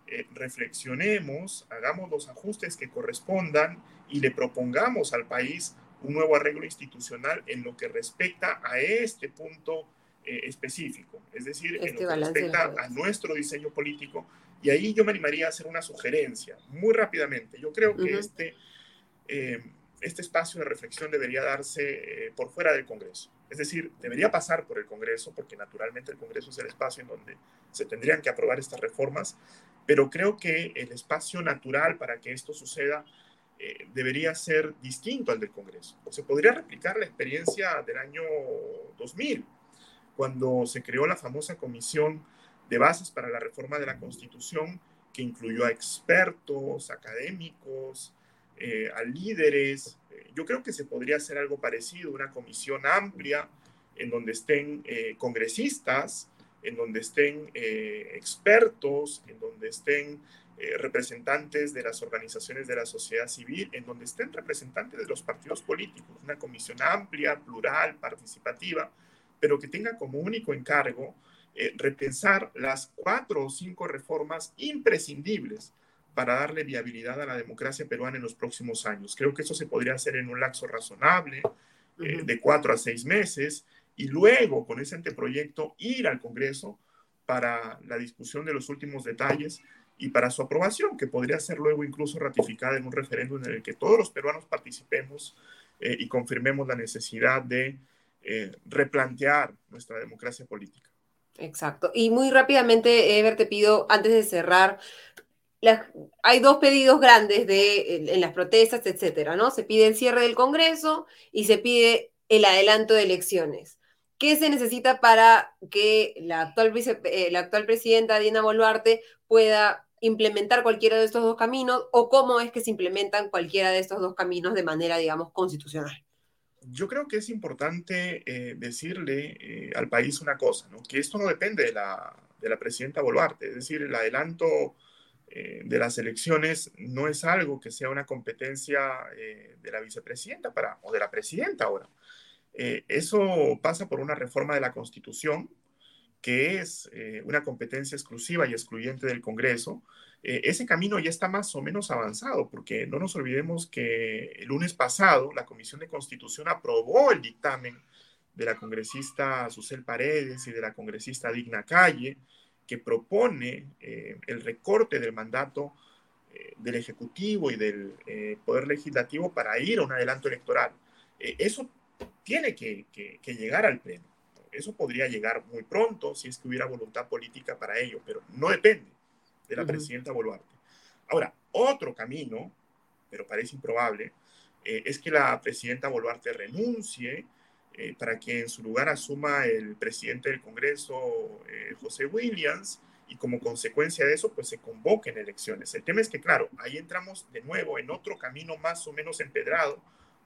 eh, reflexionemos, hagamos los ajustes que correspondan y le propongamos al país un nuevo arreglo institucional en lo que respecta a este punto específico, es decir, en lo que respecta a nuestro diseño político. Y ahí yo me animaría a hacer una sugerencia muy rápidamente. Yo creo que este este espacio de reflexión debería darse eh, por fuera del Congreso. Es decir, debería pasar por el Congreso, porque naturalmente el Congreso es el espacio en donde se tendrían que aprobar estas reformas, pero creo que el espacio natural para que esto suceda eh, debería ser distinto al del Congreso. Se podría replicar la experiencia del año 2000, cuando se creó la famosa Comisión de Bases para la Reforma de la Constitución, que incluyó a expertos, académicos, eh, a líderes. Eh, yo creo que se podría hacer algo parecido, una comisión amplia en donde estén eh, congresistas, en donde estén expertos, en donde estén representantes de las organizaciones de la sociedad civil, en donde estén representantes de los partidos políticos, una comisión amplia, plural, participativa, pero que tenga como único encargo repensar las cuatro o cinco reformas imprescindibles para darle viabilidad a la democracia peruana en los próximos años. Creo que eso se podría hacer en un lapso razonable, eh, de cuatro a seis meses, y luego con ese anteproyecto ir al Congreso para la discusión de los últimos detalles y para su aprobación, que podría ser luego incluso ratificada en un referéndum en el que todos los peruanos participemos eh, y confirmemos la necesidad de eh, replantear nuestra democracia política. Exacto. Y muy rápidamente, Ever, te pido, antes de cerrar, hay dos pedidos grandes de, en, las protestas, etcétera, ¿no? Se pide el cierre del Congreso y se pide el adelanto de elecciones. ¿Qué se necesita para que la actual, eh, la actual presidenta Dina Boluarte pueda implementar cualquiera de estos dos caminos o cómo es que se implementan cualquiera de estos dos caminos de manera, digamos, constitucional? Yo creo que es importante eh, decirle eh, al país una cosa, que esto no depende de la, de la presidenta Boluarte, es decir, el adelanto eh, de las elecciones no es algo que sea una competencia de la vicepresidenta para, o de la presidenta ahora. Eh, eso pasa por una reforma de la Constitución, que es una competencia exclusiva y excluyente del Congreso. ese camino ya está más o menos avanzado, porque no nos olvidemos que el lunes pasado la Comisión de Constitución aprobó el dictamen de la congresista Susel Paredes y de la congresista Digna Calle, que propone eh, el recorte del mandato eh, del Ejecutivo y del eh, Poder Legislativo para ir a un adelanto electoral. eso tiene que, llegar al Pleno. Eso podría llegar muy pronto si es que hubiera voluntad política para ello, pero no depende de la presidenta Boluarte. Ahora, otro camino, pero parece improbable, es que la presidenta Boluarte renuncie eh, para que en su lugar asuma el presidente del Congreso, eh, José Williams, y como consecuencia de eso, pues se convoquen elecciones. El tema es que, claro, ahí entramos de nuevo en otro camino más o menos empedrado,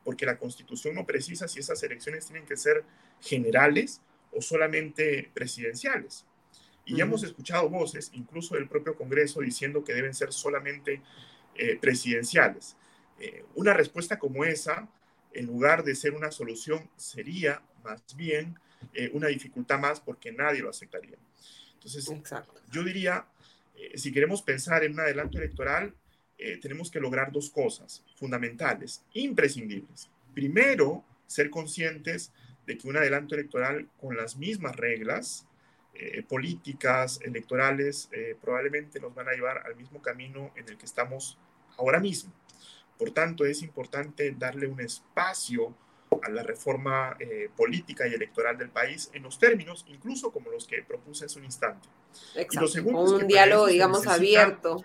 porque la Constitución no precisa si esas elecciones tienen que ser generales o solamente presidenciales. Y ya hemos escuchado voces, incluso del propio Congreso, diciendo que deben ser solamente eh, presidenciales. una respuesta como esa en lugar de ser una solución, sería más bien eh, una dificultad más porque nadie lo aceptaría. Entonces, yo diría, eh, si queremos pensar en un adelanto electoral, eh, tenemos que lograr dos cosas fundamentales, imprescindibles. Primero, ser conscientes de que un adelanto electoral con las mismas reglas políticas, electorales, probablemente nos van a llevar al mismo camino en el que estamos ahora mismo. Por tanto, es importante darle un espacio a la reforma eh, política y electoral del país en los términos, incluso como los que propuse hace un instante. Exacto. un diálogo, digamos, abierto.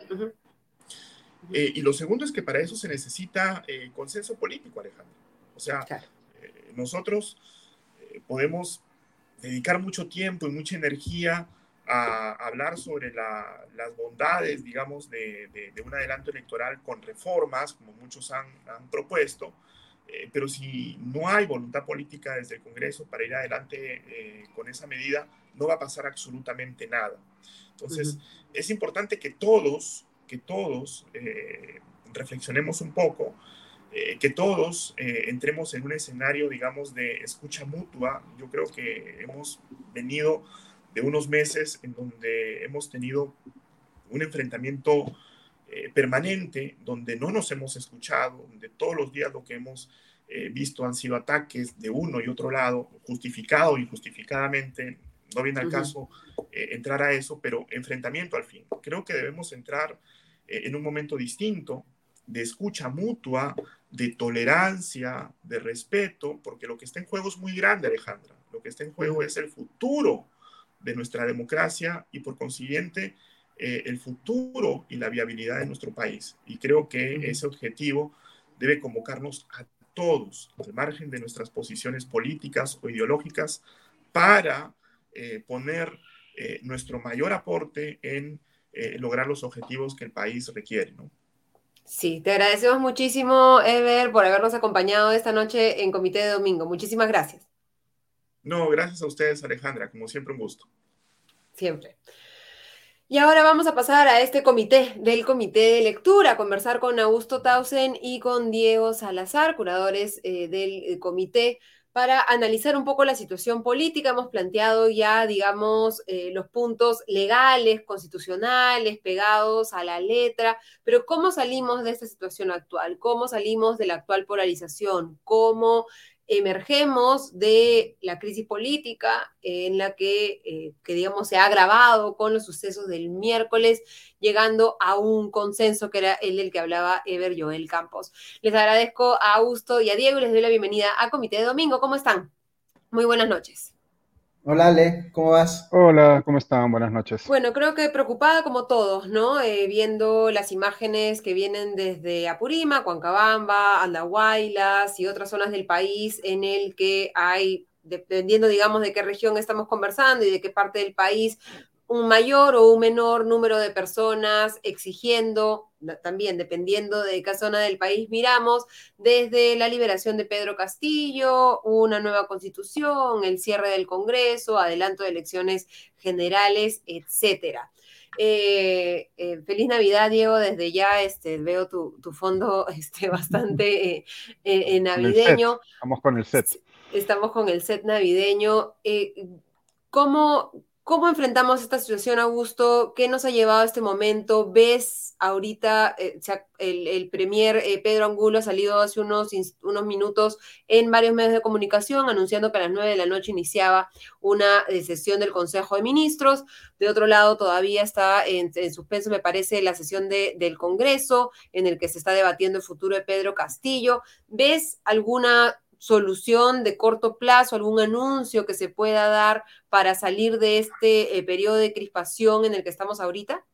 Eh, y lo segundo es que para eso se necesita eh, consenso político, Alejandro. O sea, nosotros podemos dedicar mucho tiempo y mucha energía a hablar sobre las bondades, digamos, de, un adelanto electoral con reformas, como muchos han, propuesto, eh, pero si no hay voluntad política desde el Congreso para ir adelante eh, con esa medida, no va a pasar absolutamente nada. Entonces, es importante que todos, que todos eh, reflexionemos un poco, que todos entremos en un escenario, digamos, de escucha mutua. Yo creo que hemos venido de unos meses en donde hemos tenido un enfrentamiento eh, permanente, donde no nos hemos escuchado, donde todos los días lo que hemos eh, visto han sido ataques de uno y otro lado, justificado injustificadamente, no viene al caso eh, entrar a eso, pero enfrentamiento al fin. Creo que debemos entrar en un momento distinto de escucha mutua, de tolerancia, de respeto, porque lo que está en juego es muy grande, Alejandra. Lo que está en juego es el futuro de nuestra democracia y por consiguiente eh, el futuro y la viabilidad de nuestro país. Y creo que ese objetivo debe convocarnos a todos, al margen de nuestras posiciones políticas o ideológicas, para eh, poner eh, nuestro mayor aporte en lograr los objetivos que el país requiere. ¿no? Sí, te agradecemos muchísimo, Ever, por habernos acompañado esta noche en Comité de Domingo. Muchísimas gracias. No, gracias a ustedes, Alejandra, como siempre un gusto. Siempre. Y ahora vamos a pasar a este comité, del comité de lectura, a conversar con Augusto Tausen y con Diego Salazar, curadores eh, del eh, comité, para analizar un poco la situación política. Hemos planteado ya, digamos, eh, los puntos legales, constitucionales, pegados a la letra, pero ¿cómo salimos de esta situación actual? ¿Cómo salimos de la actual polarización? ¿Cómo emergemos de la crisis política en la que, eh, que, digamos, se ha agravado con los sucesos del miércoles, llegando a un consenso que era el del que hablaba Ever Joel Campos. Les agradezco a Augusto y a Diego y les doy la bienvenida a Comité de Domingo. ¿Cómo están? Muy buenas noches. Hola Ale, ¿cómo vas? Hola, ¿cómo están? Buenas noches. Bueno, creo que preocupada como todos, ¿no? Eh, viendo las imágenes que vienen desde Apurímac, Huancabamba, Andahuaylas y otras zonas del país en el que hay, dependiendo, digamos, de qué región estamos conversando y de qué parte del país, un mayor o un menor número de personas exigiendo, también dependiendo de qué zona del país miramos, desde la liberación de Pedro Castillo, una nueva constitución, el cierre del Congreso, adelanto de elecciones generales, etcétera. Eh, eh, feliz Navidad, Diego. Desde ya este, veo tu, fondo este, bastante eh, navideño. Estamos con el set. Estamos con el set navideño. ¿cómo, ¿Cómo enfrentamos esta situación, Augusto? ¿Qué nos ha llevado a este momento? ¿Ves ahorita eh, el, premier eh, Pedro Angulo ha salido hace unos, unos minutos en varios medios de comunicación anunciando que a las nueve de la noche iniciaba una eh, sesión del Consejo de Ministros? De otro lado, todavía está en, suspenso, me parece, la sesión del Congreso en el que se está debatiendo el futuro de Pedro Castillo. ¿Ves alguna solución de corto plazo, algún anuncio que se pueda dar para salir de este eh, periodo de crispación en el que estamos ahorita?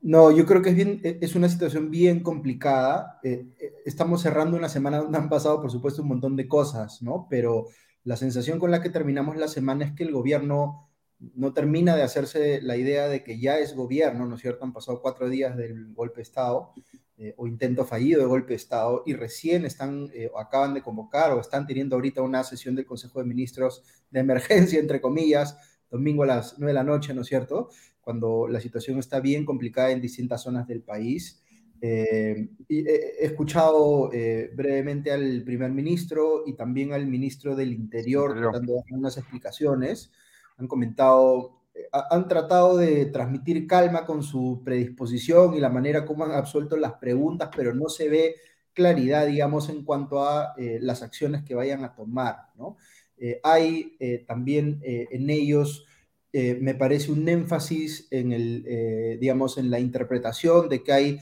No, yo creo que es, bien, e, es una situación bien complicada. Eh, eh, estamos cerrando una semana donde han pasado, por supuesto, un montón de cosas, ¿no? Pero la sensación con la que terminamos la semana es que el gobierno no termina de hacerse la idea de que ya es gobierno, ¿no es cierto? Han pasado cuatro días del golpe de Estado eh, o intento fallido de golpe de Estado y recién están eh, o acaban de convocar o están teniendo ahorita una sesión del Consejo de Ministros de emergencia, entre comillas, domingo a las 9 de la noche, ¿no es cierto? Cuando la situación está bien complicada en distintas zonas del país. Eh, y he escuchado brevemente al primer ministro y también al ministro del Interior de dar unas explicaciones. Han comentado han tratado de transmitir calma con su predisposición y la manera como han absuelto las preguntas, pero no se ve claridad, digamos, en cuanto a eh, las acciones que vayan a tomar. Eh, hay eh, también en ellos, me parece, un énfasis en el, digamos, en la interpretación de que hay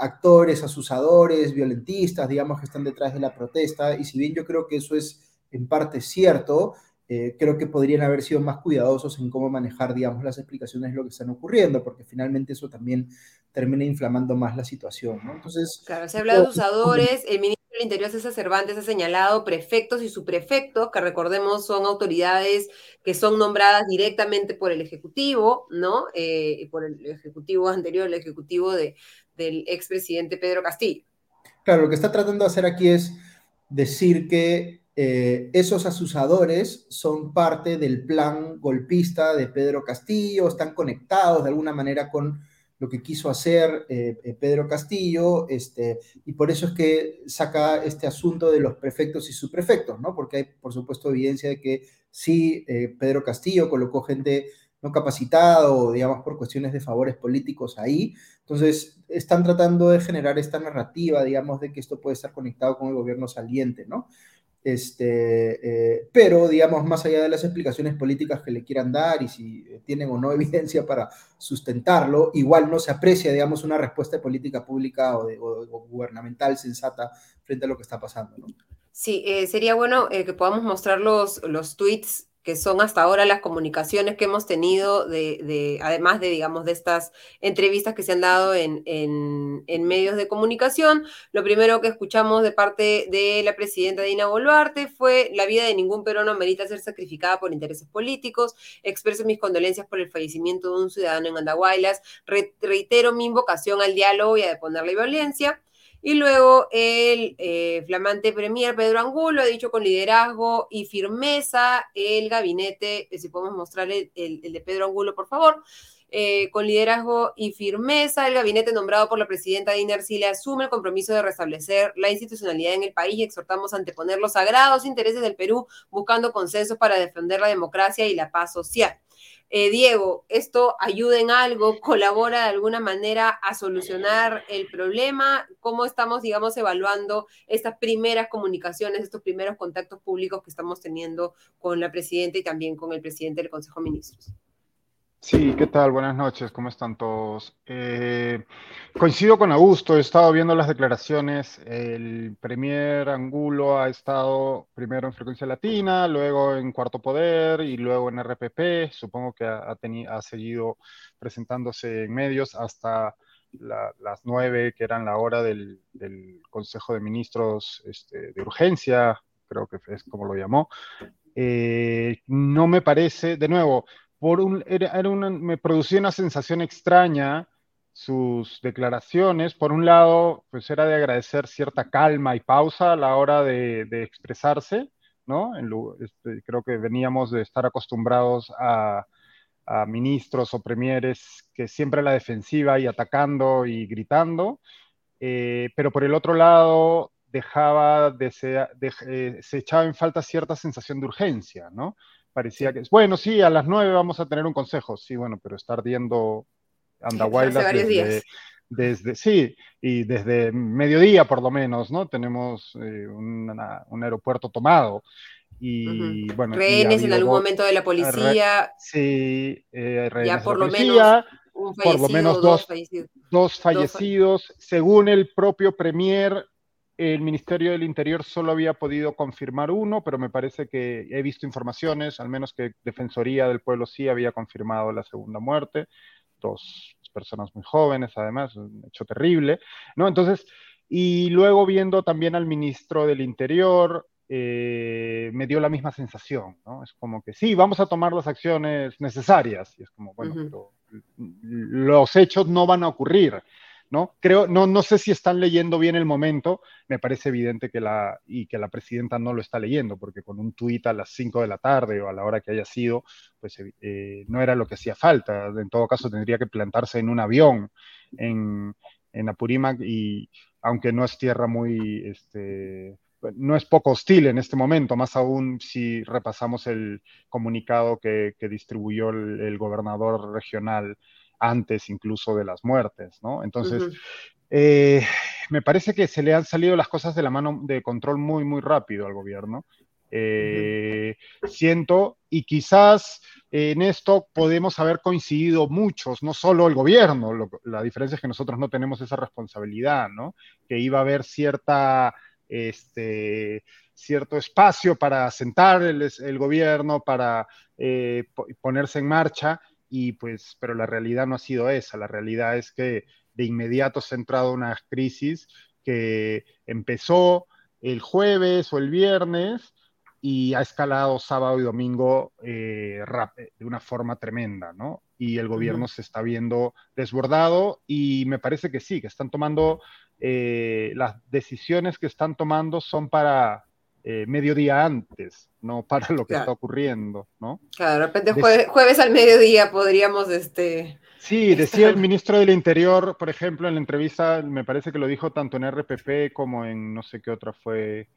actores, asusadores, violentistas, digamos, que están detrás de la protesta, y si bien yo creo que eso es en parte cierto, eh, creo que podrían haber sido más cuidadosos en cómo manejar, digamos, las explicaciones de lo que están ocurriendo, porque finalmente eso también termina inflamando más la situación, ¿no? Entonces... Claro, se habla de usadores, el ministro del Interior César Cervantes ha señalado prefectos y subprefectos, que recordemos son autoridades que son nombradas directamente por el Ejecutivo, ¿no? Eh, por el Ejecutivo anterior, el Ejecutivo de, del expresidente Pedro Castillo. Claro, lo que está tratando de hacer aquí es decir que eh, esos asusadores son parte del plan golpista de Pedro Castillo, están conectados de alguna manera con lo que quiso hacer eh, eh, Pedro Castillo, este, y por eso es que saca este asunto de los prefectos y subprefectos, ¿no? Porque hay, por supuesto, evidencia de que sí, Pedro Castillo colocó gente no capacitada o, digamos, por cuestiones de favores políticos ahí. Entonces, están tratando de generar esta narrativa, digamos, de que esto puede estar conectado con el gobierno saliente, ¿no? Este, eh, pero, digamos, más allá de las explicaciones políticas que le quieran dar y si tienen o no evidencia para sustentarlo, igual no se aprecia, digamos, una respuesta política pública o, gubernamental sensata frente a lo que está pasando. Sí, eh, sería bueno eh, que podamos mostrar los, los tweets que son hasta ahora las comunicaciones que hemos tenido, de, además de, digamos, de estas entrevistas que se han dado en, medios de comunicación. Lo primero que escuchamos de parte de la presidenta Dina Boluarte fue la vida de ningún peruano merita ser sacrificada por intereses políticos. Expreso mis condolencias por el fallecimiento de un ciudadano en Andahuaylas. reitero mi invocación al diálogo y a deponer la violencia. Y luego el eh, flamante premier Pedro Angulo ha dicho con liderazgo y firmeza el gabinete, eh, si podemos mostrar el, de Pedro Angulo, por favor, eh, con liderazgo y firmeza, el gabinete nombrado por la presidenta Dina Arcila asume el compromiso de restablecer la institucionalidad en el país y exhortamos a anteponer los sagrados intereses del Perú buscando consensos para defender la democracia y la paz social. Eh, Diego, ¿esto ayuda en algo? ¿Colabora de alguna manera a solucionar el problema? ¿Cómo estamos, digamos, evaluando estas primeras comunicaciones, estos primeros contactos públicos que estamos teniendo con la presidenta y también con el presidente del Consejo de Ministros? Sí, ¿qué tal? Buenas noches, ¿cómo están todos? Eh, coincido con Augusto, he estado viendo las declaraciones, el premier Angulo ha estado primero en Frecuencia Latina, luego en Cuarto Poder y luego en RPP, supongo que ha, ha seguido presentándose en medios hasta las nueve, que eran la hora del, Consejo de Ministros este, de Urgencia, creo que es como lo llamó. Eh, no me parece, de nuevo, por un, era, me producía una sensación extraña sus declaraciones. Por un lado, pues era de agradecer cierta calma y pausa a la hora de, expresarse, ¿no? Este, creo que veníamos de estar acostumbrados a, ministros o premieres que siempre a la defensiva y atacando y gritando, eh, pero por el otro lado dejaba de, eh, se echaba en falta cierta sensación de urgencia, ¿no? Parecía que, bueno, sí, a las nueve vamos a tener un consejo, sí, bueno, pero está ardiendo Andahuaylas desde, desde, sí, y desde mediodía por lo menos, ¿no? Tenemos eh, un aeropuerto tomado. Y bueno, rehenes en algún momento de la policía. Sí, eh, ya por lo menos por lo menos dos, fallecidos. dos fallecidos. Según el propio Premier, el Ministerio del Interior solo había podido confirmar uno, pero me parece que he visto informaciones, al menos que Defensoría del Pueblo sí había confirmado la segunda muerte, dos personas muy jóvenes, además, un hecho terrible, ¿no? Entonces, y luego viendo también al ministro del Interior, eh, me dio la misma sensación, ¿no? Es como que sí, vamos a tomar las acciones necesarias, y es como, bueno, pero los hechos no van a ocurrir. ¿No? Creo, no, no sé si están leyendo bien el momento, me parece evidente que la, y que la presidenta no lo está leyendo, porque con un tuit a las 5 de la tarde o a la hora que haya sido, pues eh, no era lo que hacía falta. En todo caso, tendría que plantarse en un avión en, en Apurímac y aunque no es tierra muy, este, no es poco hostil en este momento, más aún si repasamos el comunicado que, distribuyó el, gobernador regional antes incluso de las muertes, ¿no? Entonces, eh, me parece que se le han salido las cosas de la mano de control muy, muy rápido al gobierno. Eh, siento, y quizás en esto podemos haber coincidido muchos, no solo el gobierno, la diferencia es que nosotros no tenemos esa responsabilidad, ¿no? Que iba a haber cierta, este, cierto espacio para sentar el, gobierno, para eh, ponerse en marcha, y pues, pero la realidad no ha sido esa, la realidad es que de inmediato se ha entrado una crisis que empezó el jueves o el viernes y ha escalado sábado y domingo eh, de una forma tremenda, ¿no? Y el gobierno se está viendo desbordado y me parece que sí, que están tomando, eh, las decisiones que están tomando son para eh, mediodía antes, no para lo que está ocurriendo, ¿no? Claro, de repente jueves, al mediodía podríamos, este... Sí, decía el ministro del Interior, por ejemplo, en la entrevista, me parece que lo dijo tanto en RPP como en no sé qué otra fue,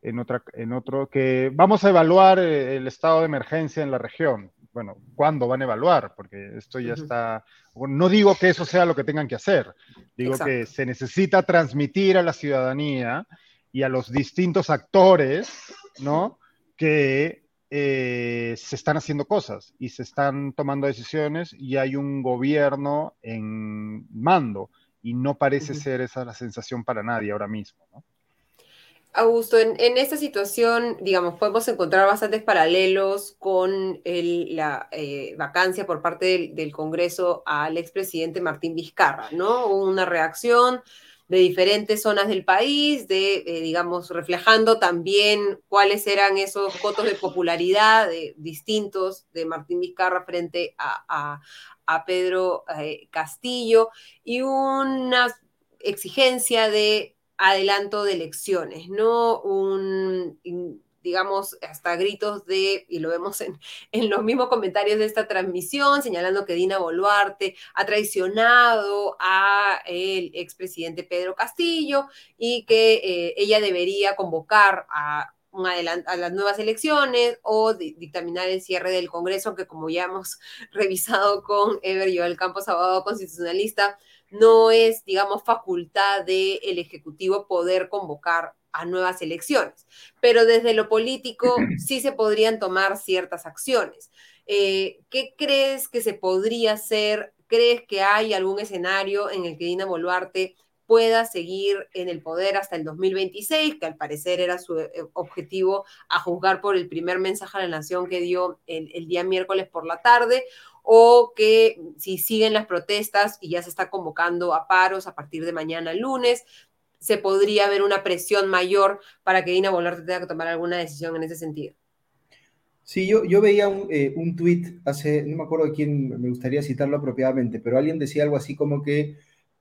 en, otra, en otro, que vamos a evaluar eh, el estado de emergencia en la región. Bueno, ¿cuándo van a evaluar? Porque esto ya está... no digo que eso sea lo que tengan que hacer, digo que se necesita transmitir a la ciudadanía y a los distintos actores, ¿no? Que eh, se están haciendo cosas y se están tomando decisiones y hay un gobierno en mando y no parece ser esa la sensación para nadie ahora mismo, ¿no? Augusto, en, esta situación, digamos, podemos encontrar bastantes paralelos con la eh, vacancia por parte del, Congreso al expresidente Martín Vizcarra, ¿no? Una reacción de diferentes zonas del país, de, eh, digamos, reflejando también cuáles eran esos votos de popularidad distintos de Martín Vizcarra frente a, Pedro eh, Castillo y una exigencia de adelanto de elecciones, ¿no? Un, digamos, hasta gritos de, y lo vemos en, en, los mismos comentarios de esta transmisión, señalando que Dina Boluarte ha traicionado a el expresidente Pedro Castillo y que eh, ella debería convocar a a las nuevas elecciones o dictaminar el cierre del Congreso, que como ya hemos revisado con Ever Joel Campos, abogado constitucionalista, no es, digamos, facultad del Ejecutivo poder convocar a nuevas elecciones, pero desde lo político sí se podrían tomar ciertas acciones. Eh, ¿Qué crees que se podría hacer? ¿Crees que hay algún escenario en el que Dina Boluarte pueda seguir en el poder hasta el 2026, que al parecer era su eh, objetivo a juzgar por el primer mensaje a la nación que dio el, día miércoles por la tarde, o que si siguen las protestas y ya se está convocando a paros a partir de mañana lunes, se podría ver una presión mayor para que Dina Boluarte tenga que tomar alguna decisión en ese sentido. Sí, yo, yo veía un, eh, un tuit hace, no me acuerdo de quién, me gustaría citarlo apropiadamente, pero alguien decía algo así como que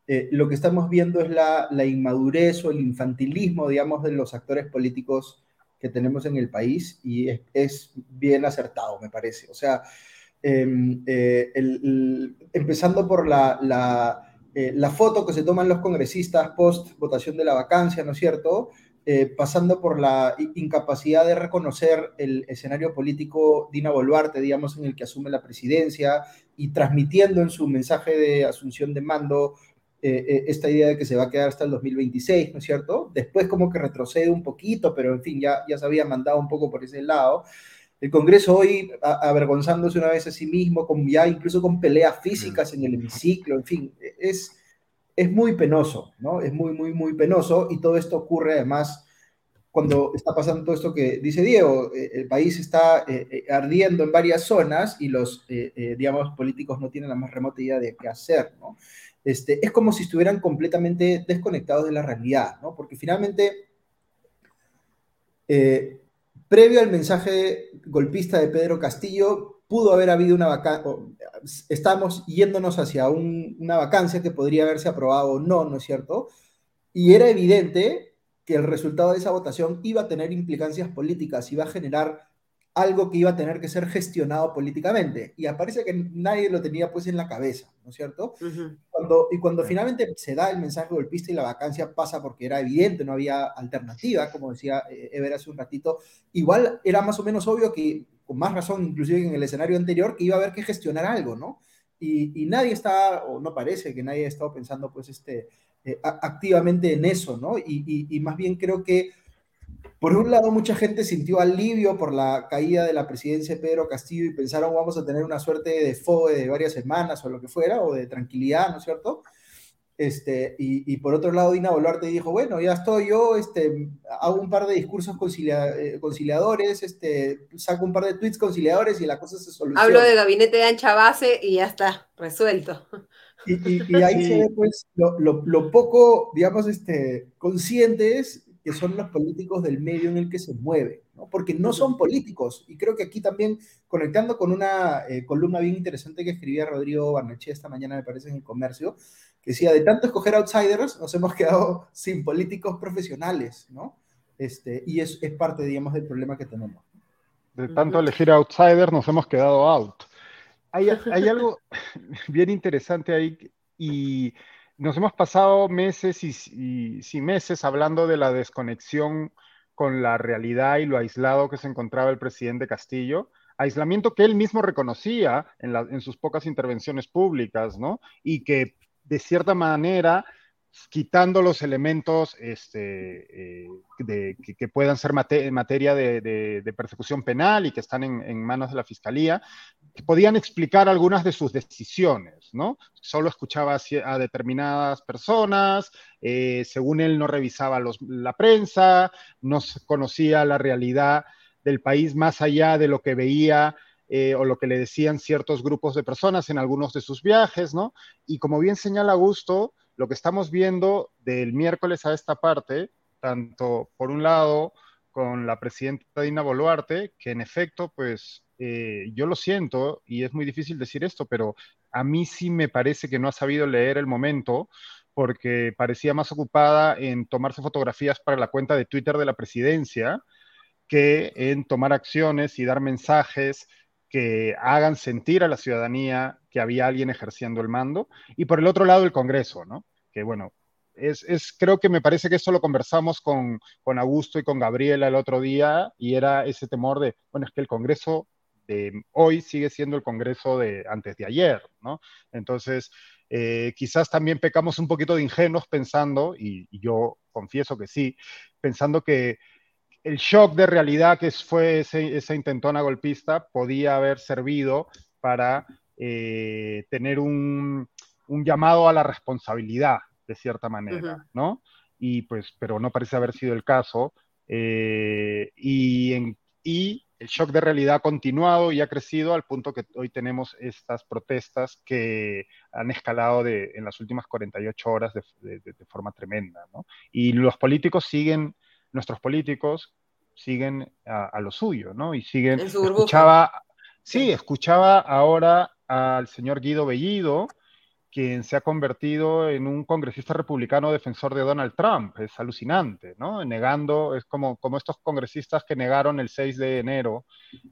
eh, lo que estamos viendo es la, inmadurez o el infantilismo, digamos, de los actores políticos que tenemos en el país y es, bien acertado, me parece. O sea, em, eh, empezando por la, eh, la, foto que se toman los congresistas post votación de la vacancia, ¿no es cierto? pasando por la incapacidad de reconocer el escenario político Dina Boluarte, digamos, en el que asume la presidencia y transmitiendo en su mensaje de asunción de mando eh, eh, esta idea de que se va a quedar hasta el 2026, ¿no es cierto? Después como que retrocede un poquito, pero en fin, ya, ya se había mandado un poco por ese lado. El Congreso hoy avergonzándose una vez a sí mismo, con, ya incluso con peleas físicas en el hemiciclo, en fin, es, es muy penoso, ¿no? Es muy, muy, muy penoso y todo esto ocurre además cuando está pasando todo esto que dice Diego, eh, el país está ardiendo en varias zonas y los, digamos, políticos no tienen la más remota idea de qué hacer, ¿no? Este, es como si estuvieran completamente desconectados de la realidad, ¿no? Porque finalmente, eh, previo al mensaje golpista de Pedro Castillo, pudo haber habido una vacancia, estamos yéndonos hacia una vacancia que podría haberse aprobado o no, ¿no es cierto? Y era evidente que el resultado de esa votación iba a tener implicancias políticas, iba a generar algo que iba a tener que ser gestionado políticamente. Y aparece que nadie lo tenía pues en la cabeza, ¿no es cierto? cuando, y cuando finalmente se da el mensaje golpista y la vacancia pasa porque era evidente, no había alternativa, como decía eh, Ever hace un ratito, igual era más o menos obvio que, con más razón inclusive en el escenario anterior, que iba a haber que gestionar algo, ¿no? Y, nadie está, o no parece que nadie ha estado pensando pues este, eh, activamente en eso, ¿no? Y, y más bien creo que por un lado, mucha gente sintió alivio por la caída de la presidencia de Pedro Castillo y pensaron vamos a tener una suerte de fuego de varias semanas o lo que fuera, o de tranquilidad, ¿no es cierto? Este, y, por otro lado, Dina Boluarte dijo, bueno, ya estoy yo, este, hago un par de discursos eh, conciliadores, este, saco un par de tweets conciliadores y la cosa se soluciona. Hablo de gabinete de ancha base y ya está, resuelto. Y, ahí se ve pues lo, lo, poco, digamos, este, conscientes que son los políticos del medio en el que se mueve, ¿no? porque no son políticos. Y creo que aquí también, conectando con una eh, columna bien interesante que escribía Rodrigo Barnechea esta mañana, me parece, en el comercio, que decía, de tanto escoger outsiders, nos hemos quedado sin políticos profesionales, ¿no? Este, y es, es parte, digamos, del problema que tenemos. De tanto elegir outsiders, nos hemos quedado out. Hay, hay algo bien interesante ahí y nos hemos pasado meses y, meses hablando de la desconexión con la realidad y lo aislado que se encontraba el presidente Castillo, aislamiento que él mismo reconocía en sus pocas intervenciones públicas, ¿no? Y que de cierta manera quitando los elementos este, eh, que, puedan ser materia de, persecución penal y que están en, manos de la fiscalía, que podían explicar algunas de sus decisiones, ¿no? Solo escuchaba a, determinadas personas, eh, según él no revisaba la prensa, no conocía la realidad del país más allá de lo que veía eh, o lo que le decían ciertos grupos de personas en algunos de sus viajes, ¿no? Y como bien señala Augusto, lo que estamos viendo del miércoles a esta parte, tanto por un lado con la presidenta Dina Boluarte, que en efecto, pues eh, yo lo siento y es muy difícil decir esto, pero a mí sí me parece que no ha sabido leer el momento porque parecía más ocupada en tomarse fotografías para la cuenta de Twitter de la presidencia que en tomar acciones y dar mensajes que hagan sentir a la ciudadanía que había alguien ejerciendo el mando. Y por el otro lado, el Congreso, ¿no? Que bueno, es, es, creo que me parece que esto lo conversamos con, con Augusto y con Gabriela el otro día y era ese temor de, bueno, es que el Congreso de hoy sigue siendo el Congreso de antes de ayer, ¿no? Entonces, eh, quizás también pecamos un poquito de ingenuos pensando, y, yo confieso que sí, pensando que el shock de realidad que fue ese, esa intentona golpista podía haber servido para eh, tener un, un llamado a la responsabilidad, de cierta manera, ¿no? Y pues, pero no parece haber sido el caso. Eh, y, en, y el shock de realidad ha continuado y ha crecido al punto que hoy tenemos estas protestas que han escalado de, en las últimas 48 horas de, de, forma tremenda, ¿no? Y los políticos siguen, nuestros políticos siguen a, lo suyo, ¿no? Y siguen, escuchaba, sí, escuchaba ahora al señor Guido Bellido, quien se ha convertido en un congresista republicano defensor de Donald Trump. Es alucinante, ¿no? Negando, es como, como estos congresistas que negaron el 6 de enero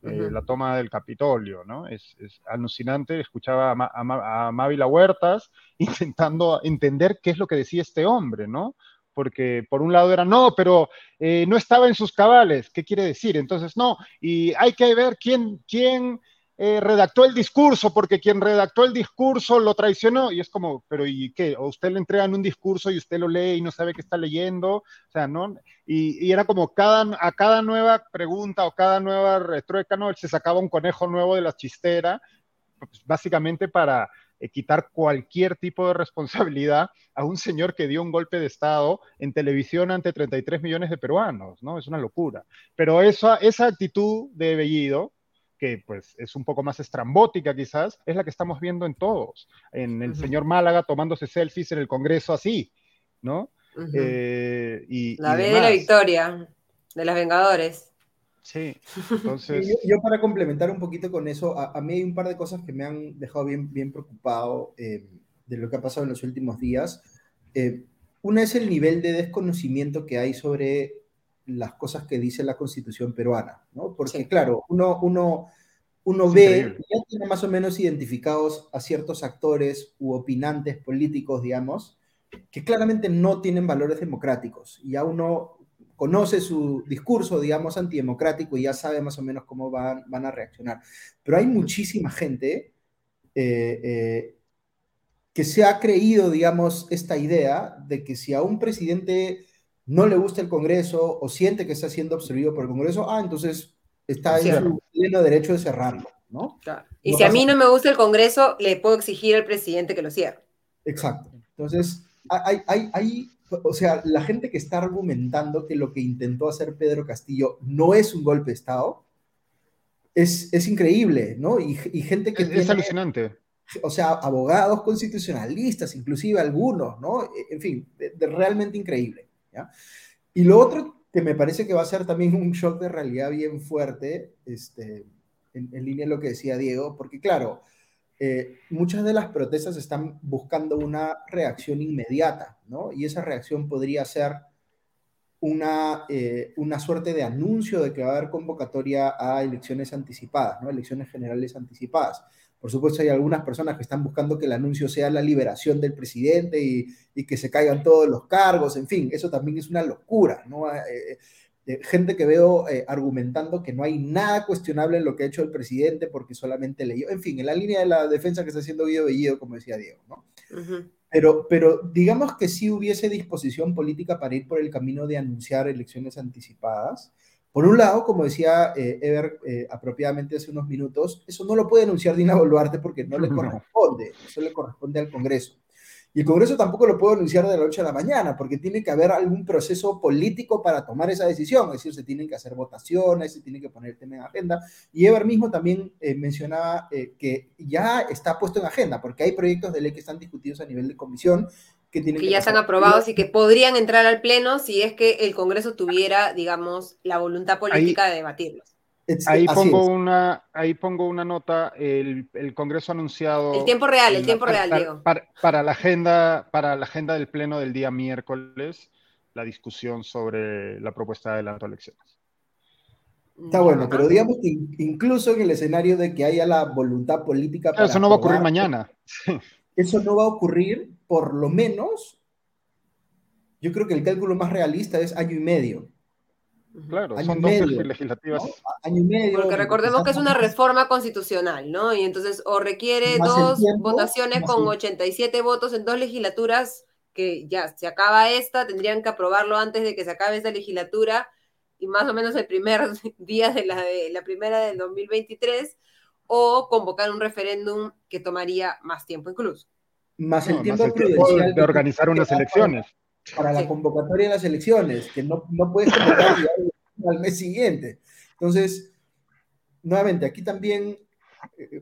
eh, la toma del Capitolio, ¿no? Es, alucinante. Escuchaba a, a, Mávila Huertas intentando entender qué es lo que decía este hombre, ¿no? porque por un lado era, no, pero eh, no estaba en sus cabales, ¿qué quiere decir? Entonces, no, y hay que ver quién, quién eh, redactó el discurso, porque quien redactó el discurso lo traicionó, y es como, pero ¿y qué? O usted le entregan un discurso y usted lo lee y no sabe qué está leyendo, o sea, ¿no? Y, era como cada, a cada nueva pregunta o cada nueva retrueca, ¿no? Se sacaba un conejo nuevo de la chistera, pues, básicamente para eh, quitar cualquier tipo de responsabilidad a un señor que dio un golpe de Estado en televisión ante 33 millones de peruanos, ¿no? Es una locura. Pero esa, esa actitud de Bellido, que pues es un poco más estrambótica quizás, es la que estamos viendo en todos, en el señor Málaga tomándose selfies en el Congreso así, ¿no? Eh, y, la B de la victoria, de los Vengadores. Sí, entonces... yo, para complementar un poquito con eso, a, mí hay un par de cosas que me han dejado bien, bien preocupado eh, de lo que ha pasado en los últimos días. Eh, una es el nivel de desconocimiento que hay sobre las cosas que dice la constitución peruana, ¿no? Porque claro, uno, uno, uno ve, ya tiene más o menos identificados a ciertos actores u opinantes políticos, digamos, que claramente no tienen valores democráticos. Y ya uno conoce su discurso, digamos, antidemocrático y ya sabe más o menos cómo van, van a reaccionar. Pero hay muchísima gente eh, eh, que se ha creído, digamos, esta idea de que si a un presidente no le gusta el Congreso o siente que está siendo obstruido por el Congreso, ah, entonces está en su pleno derecho de cerrarlo, ¿no? Y si a mí no me gusta el Congreso, le puedo exigir al presidente que lo cierre. Exacto. Entonces, hay, hay, hay, o sea, la gente que está argumentando que lo que intentó hacer Pedro Castillo no es un golpe de Estado, es, es increíble, ¿no? Y, y gente que... Es, alucinante. O sea, abogados constitucionalistas, inclusive algunos, ¿no? En fin, realmente increíble, Y lo otro que me parece que va a ser también un shock de realidad bien fuerte, este, en, línea de lo que decía Diego, porque claro, eh, muchas de las protestas están buscando una reacción inmediata, ¿no? Y esa reacción podría ser una, eh, una suerte de anuncio de que va a haber convocatoria a elecciones anticipadas, ¿no? Elecciones generales anticipadas. Por supuesto, hay algunas personas que están buscando que el anuncio sea la liberación del presidente y, que se caigan todos los cargos, en fin, eso también es una locura, ¿no? Eh, eh, gente que veo eh, argumentando que no hay nada cuestionable en lo que ha hecho el presidente porque solamente leyó, en fin, en la línea de la defensa que está haciendo Guido Bellido, como decía Diego, ¿no? pero, pero digamos que sí hubiese disposición política para ir por el camino de anunciar elecciones anticipadas, por un lado, como decía eh, Ever eh, apropiadamente hace unos minutos, eso no lo puede anunciar Dina Boluarte porque no le corresponde, eso le corresponde al Congreso. Y el Congreso tampoco lo puede anunciar de la noche a la mañana, porque tiene que haber algún proceso político para tomar esa decisión. Es decir, se tienen que hacer votaciones, se tiene que poner el tema en agenda. Y Ever mismo también eh, mencionaba que ya está puesto en agenda, porque hay proyectos de ley que están discutidos a nivel de comisión que, ya están aprobados y que podrían entrar al Pleno si es que el Congreso tuviera, digamos, la voluntad política de debatirlos. Ahí pongo, una, ahí pongo una nota, el, Congreso ha anunciado... El tiempo real, el tiempo real, Diego. Para, la agenda, para la agenda del Pleno del día miércoles, la discusión sobre la propuesta de adelanto a elecciones. Está bueno, pero digamos que incluso en el escenario de que haya la voluntad política... Para eso no va a ocurrir mañana. Eso no va a ocurrir, por lo menos, yo creo que el cálculo más realista es año y medio. Claro, son dos legislativas. Año y medio. Porque recordemos que es una reforma constitucional, ¿no? Y entonces o requiere dos votaciones con 87 votos en dos legislaturas, que ya se acaba esta, tendrían que aprobarlo antes de que se acabe esta legislatura, y más o menos el primer día de la, de la primera del 2023, o convocar un referéndum que tomaría más tiempo incluso. Más el tiempo, prudencial de organizar unas elecciones. Para la convocatoria de las elecciones, que no, no puedes convocar al mes siguiente. Entonces, nuevamente, aquí también eh,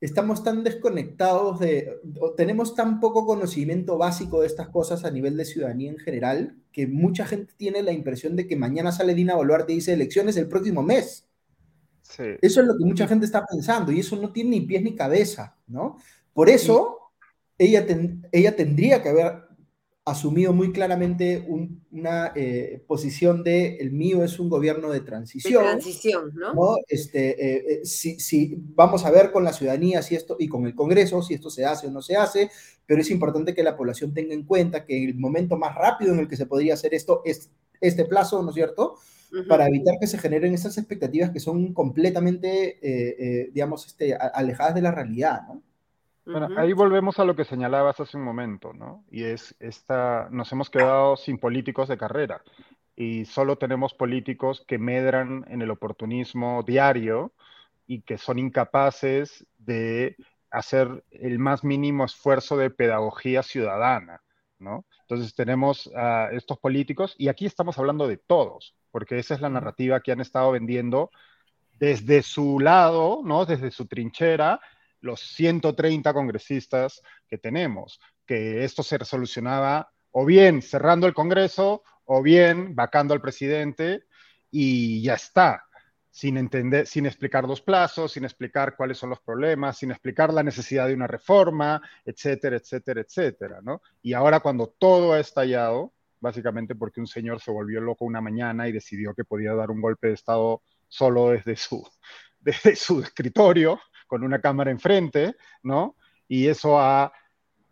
estamos tan desconectados de, o tenemos tan poco conocimiento básico de estas cosas a nivel de ciudadanía en general, que mucha gente tiene la impresión de que mañana sale Dina Boluarte y dice elecciones el próximo mes. Eso es lo que mucha gente está pensando y eso no tiene ni pies ni cabeza, ¿no? Por eso ella, ella tendría que haber asumido muy claramente una eh, posición de el mío es un gobierno de transición. De transición, ¿no? Este, eh, eh, si, si, vamos a ver con la ciudadanía si esto, y con el Congreso si esto se hace o no se hace, pero es importante que la población tenga en cuenta que el momento más rápido en el que se podría hacer esto es este plazo, ¿no es cierto? para evitar que se generen esas expectativas que son completamente, eh, digamos, este, alejadas de la realidad, ¿no? Bueno, ahí volvemos a lo que señalabas hace un momento, ¿no? Y es esta, nos hemos quedado sin políticos de carrera y solo tenemos políticos que medran en el oportunismo diario y que son incapaces de hacer el más mínimo esfuerzo de pedagogía ciudadana, ¿no? Entonces tenemos a estos políticos y aquí estamos hablando de todos, porque esa es la narrativa que han estado vendiendo desde su lado, ¿no? Desde su trinchera, los 130 congresistas que tenemos, que esto se resolucionaba o bien cerrando el Congreso o bien vacando al presidente y ya está, sin entender, sin explicar los plazos, sin explicar cuáles son los problemas, sin explicar la necesidad de una reforma, etcétera, etcétera, etcétera, ¿no? Y ahora cuando todo ha estallado, básicamente porque un señor se volvió loco una mañana y decidió que podía dar un golpe de Estado solo desde su, desde su escritorio, con una cámara enfrente, ¿no? Y eso ha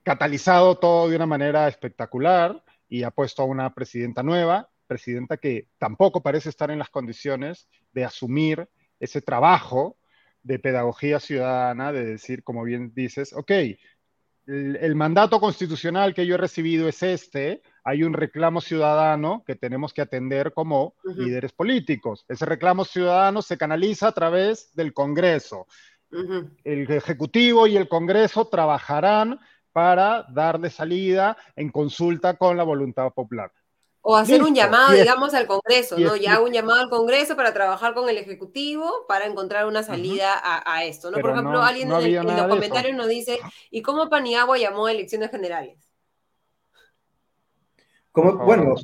catalizado todo de una manera espectacular y ha puesto a una presidenta nueva, presidenta que tampoco parece estar en las condiciones de asumir ese trabajo de pedagogía ciudadana, de decir, como bien dices, ok, el, mandato constitucional que yo he recibido es este, hay un reclamo ciudadano que tenemos que atender como líderes políticos. Ese reclamo ciudadano se canaliza a través del Congreso. El Ejecutivo y el Congreso trabajarán para darle salida en consulta con la voluntad popular. O hacer un llamado, digamos, al Congreso, ¿no? Ya un llamado al Congreso para trabajar con el Ejecutivo para encontrar una salida a, esto, ¿no? Por ejemplo, alguien en, los comentarios nos dice, ¿y cómo Paniagua llamó a elecciones generales? Como, bueno,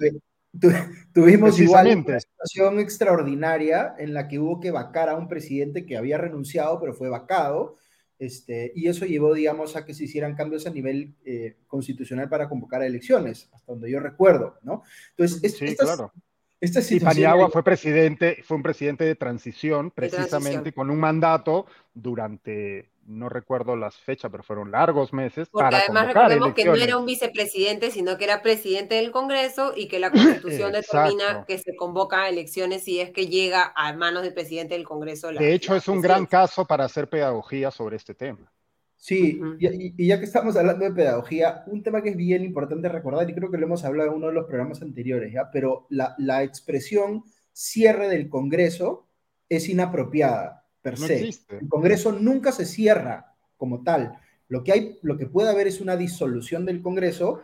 tuvimos igual una situación extraordinaria en la que hubo que vacar a un presidente que había renunciado, pero fue vacado, este, y eso llevó, digamos, a que se hicieran cambios a nivel eh, constitucional para convocar a elecciones, hasta donde yo recuerdo, ¿no? Entonces, sí, claro. y Paniagua fue presidente, fue un presidente de transición, precisamente con un mandato durante no recuerdo las fechas, pero fueron largos meses. Porque además recordemos que no era un vicepresidente, sino que era presidente del Congreso y que la Constitución determina que se convoca a elecciones si es que llega a manos del presidente del Congreso. de hecho, es un gran caso para hacer pedagogía sobre este tema. Sí, y, ya que estamos hablando de pedagogía, un tema que es bien importante recordar, y creo que lo hemos hablado en uno de los programas anteriores, ¿ya? pero la, la expresión cierre del Congreso es inapropiada per se. El Congreso nunca se cierra como tal. Lo que, hay, lo que puede haber es una disolución del Congreso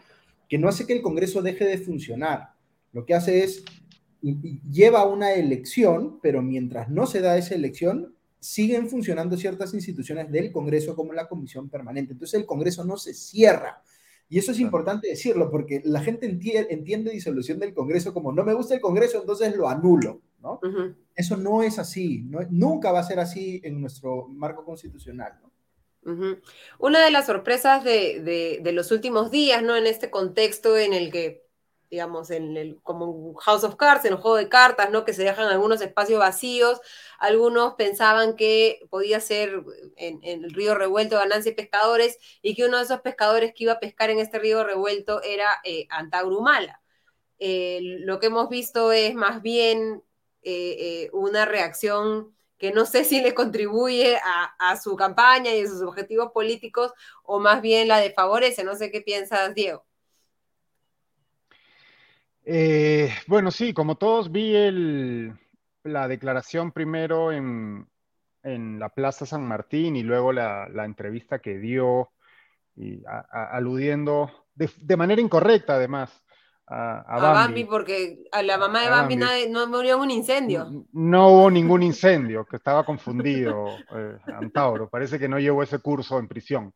que no hace que el Congreso deje de funcionar. Lo que hace es lleva una elección, pero mientras no se da esa elección, siguen funcionando ciertas instituciones del Congreso como la Comisión Permanente. Entonces el Congreso no se cierra. Y eso es importante decirlo porque la gente entiende, disolución del Congreso como no me gusta el Congreso, entonces lo anulo. ¿No? Eso no es así, nunca va a ser así en nuestro marco constitucional. Una de las sorpresas de, de, los últimos días, ¿no? En este contexto en el que, digamos, en el, como House of Cards, en el juego de cartas, ¿no? Que se dejan algunos espacios vacíos, algunos pensaban que podía ser en, el río revuelto ganancia y pescadores y que uno de esos pescadores que iba a pescar en este río revuelto era eh, Antaurumala. Eh, lo que hemos visto es más bien eh, una reacción que no sé si le contribuye a, su campaña y a sus objetivos políticos o más bien la desfavorece. No sé qué piensas, Diego. bueno, sí, como todos vi el, la declaración primero en, la Plaza San Martín y luego la, entrevista que dio, aludiendo de, manera incorrecta además a, Bambi. porque a la mamá de Bambi, no murió en un incendio. No, hubo ningún incendio, que estaba confundido eh, Antauro, parece que no llevó ese curso en prisión.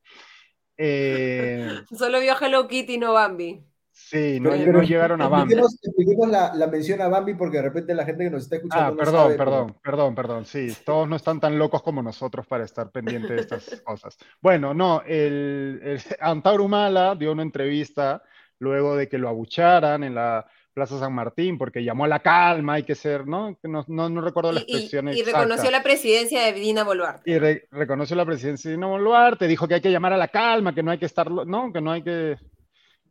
Eh, Solo vio a Hello Kitty, no Bambi. Sí, no, llegaron a Bambi. Expliquemos, la, mención a Bambi porque de repente la gente que nos está escuchando. Ah, perdón, perdón, perdón, perdón. Sí, todos no están tan locos como nosotros para estar pendientes de estas cosas. Bueno, no, el, el Antauro Humala dio una entrevista luego de que lo abucharan en la Plaza San Martín porque llamó a la calma, hay que ser, ¿no? No, no, recuerdo la expresión y, y, reconoció la presidencia de Dina Boluarte. Y reconoció la presidencia de Dina Boluarte, dijo que hay que llamar a la calma, que no hay que estar, ¿no? Que no hay que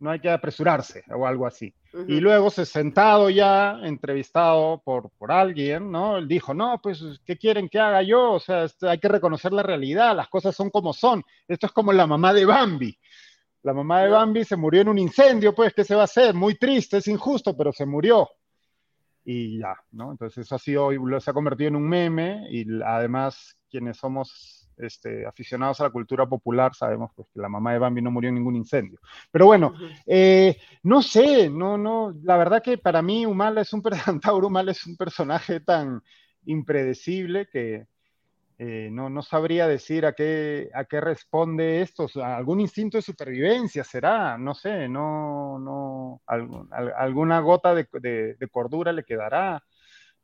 no hay que apresurarse o algo así. Y luego se sentado ya, entrevistado por, por alguien, ¿no? Él dijo, no, pues, ¿qué quieren que haga yo? O sea, este, hay que reconocer la realidad, las cosas son como son. Esto es como la mamá de Bambi. La mamá de Bambi se murió en un incendio, pues, ¿qué se va a hacer? Muy triste, es injusto, pero se murió. Y ya, ¿no? Entonces eso ha sido, se ha convertido en un meme y además quienes somos este, aficionados a la cultura popular sabemos pues, que la mamá de Bambi no murió en ningún incendio. Pero bueno, eh, no sé, no, no, la verdad que para mí Humala es un, Humala es un personaje tan impredecible que eh, no, no, sabría decir a qué, a qué responde esto. algún instinto de supervivencia será, no sé, no, no, alguna gota de, cordura le quedará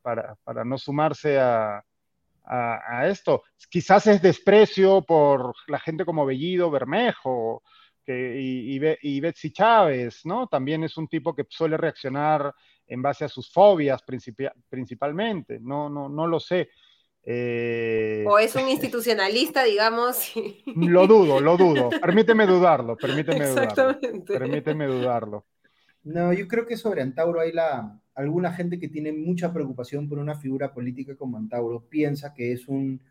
para, para no sumarse a, a, esto. Quizás es desprecio por la gente como Bellido, Bermejo que, y, y, Betsy Chávez, ¿no? También es un tipo que suele reaccionar en base a sus fobias principalmente, no, no, no lo sé. Eh, o es un institucionalista, digamos. Lo dudo, lo dudo. Permíteme dudarlo, permíteme dudarlo. Permíteme dudarlo. No, yo creo que sobre Antauro hay la, alguna gente que tiene mucha preocupación por una figura política como Antauro, piensa que es un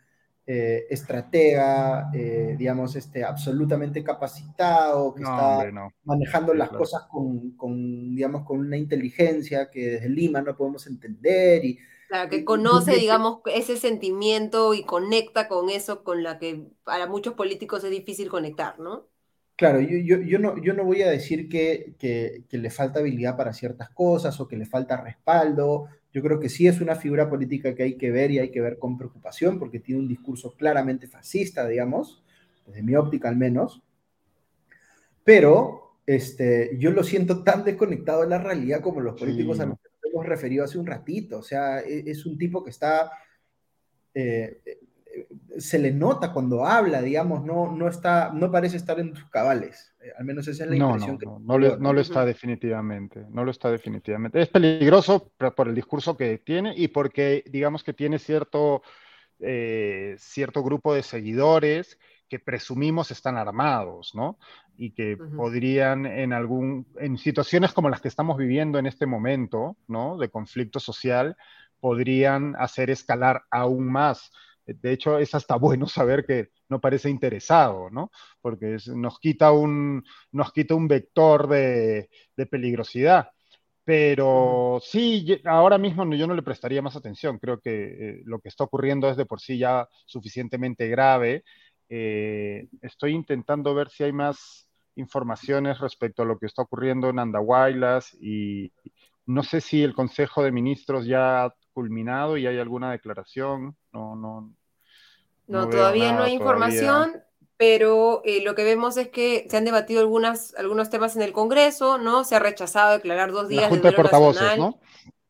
eh, estratega, eh, digamos, este, absolutamente capacitado, que está manejando las cosas con, con, digamos, con una inteligencia que desde Lima no podemos entender y... Claro, que conoce, digamos, ese sentimiento y conecta con eso con la que para muchos políticos es difícil conectar, ¿no? Claro, yo, yo, no, yo no voy a decir que, que, le falta habilidad para ciertas cosas o que le falta respaldo. Yo creo que sí es una figura política que hay que ver y hay que ver con preocupación porque tiene un discurso claramente fascista, digamos, desde mi óptica al menos. Pero este, yo lo siento tan desconectado de la realidad como los políticos a los que hemos referido hace un ratito. O sea, e, es, un tipo que está eh, se le nota cuando habla, digamos, no, no, está, no parece estar en sus cabales. Eh, al menos esa es la impresión no, que... No, no, no lo está definitivamente, no lo está definitivamente. Es peligroso por el discurso que tiene y porque, digamos, que tiene cierto, eh, cierto grupo de seguidores que presumimos están armados, ¿no? Y que podrían en algún, en situaciones como las que estamos viviendo en este momento, ¿no? De conflicto social, podrían hacer escalar aún más de hecho, es hasta bueno saber que no parece interesado, ¿no? Porque nos, quita un, nos quita un vector de, peligrosidad. Pero sí, ahora mismo yo no le prestaría más atención. Creo que eh, lo que está ocurriendo es de por sí ya suficientemente grave. Eh, estoy intentando ver si hay más informaciones respecto a lo que está ocurriendo en Andahuaylas y no sé si el Consejo de Ministros ya ha culminado y hay alguna declaración. No, no, no, todavía no hay información, pero eh, lo que vemos es que se han debatido algunas, algunos temas en el Congreso, ¿no? Se ha rechazado declarar dos días de, portavoces, ¿no?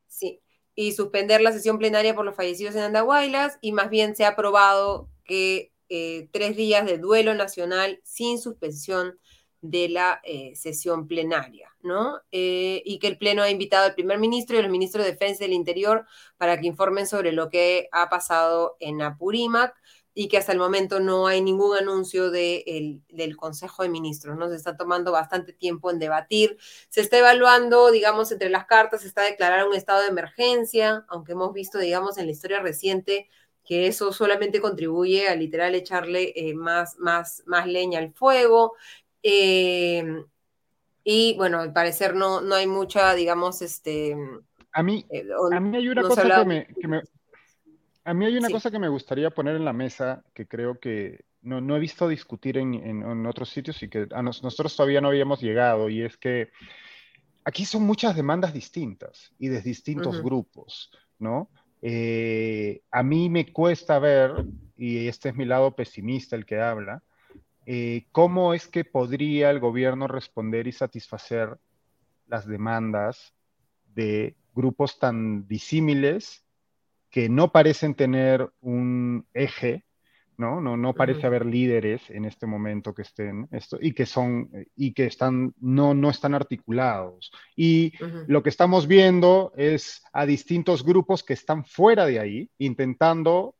Sí, y suspender la sesión plenaria por los fallecidos en Andahuaylas, y más bien se ha aprobado que eh, tres días de duelo nacional sin suspensión de la eh, sesión plenaria, ¿no? y que el Pleno ha invitado al primer ministro y al ministro de Defensa del Interior para que informen sobre lo que ha pasado en Apurímac y que hasta el momento no hay ningún anuncio del Consejo de Ministros, ¿no? Se está tomando bastante tiempo en debatir. Se está evaluando, digamos, entre las cartas, se está declarando un estado de emergencia, aunque hemos visto, digamos, en la historia reciente que eso solamente contribuye a literal echarle eh, más, más, más leña al fuego. Eh, y bueno, al parecer no, no hay mucha, digamos, este... A mí, eh, a mí hay una cosa que me, a mí hay una cosa que me gustaría poner en la mesa que creo que no, he visto discutir en, otros sitios y que a nosotros todavía no habíamos llegado, y es que aquí son muchas demandas distintas y de distintos grupos, ¿no? Eh, a mí me cuesta ver, y este es mi lado pesimista el que habla, eh, cómo es que podría el gobierno responder y satisfacer las demandas de grupos tan disímiles que no parecen tener un eje, ¿no? No, no parece haber líderes en este momento que estén esto, y que son y que están no, no están articulados. Y lo que estamos viendo es a distintos grupos que están fuera de ahí, intentando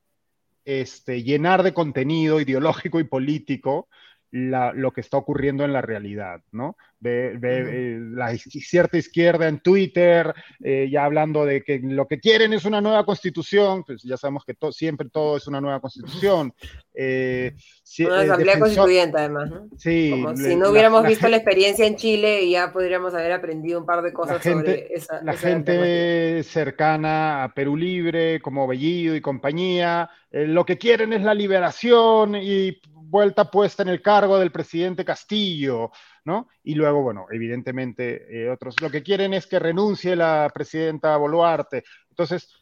este, llenar de contenido ideológico y político lo que está ocurriendo en la realidad, ¿no? Ve, eh, la cierta izquierda en Twitter eh, ya hablando de que lo que quieren es una nueva constitución, pues ya sabemos que siempre todo es una nueva constitución. Eh, una asamblea constituyente además, ¿no? Sí. Como si no hubiéramos visto la experiencia en Chile y ya podríamos haber aprendido un par de cosas sobre esa. La gente cercana a Perú Libre, como Bellido y compañía, lo que quieren es la liberación y vuelta puesta en el cargo del presidente Castillo, ¿no? Y luego, bueno, evidentemente eh, otros lo que quieren es que renuncie la presidenta Boluarte. Entonces,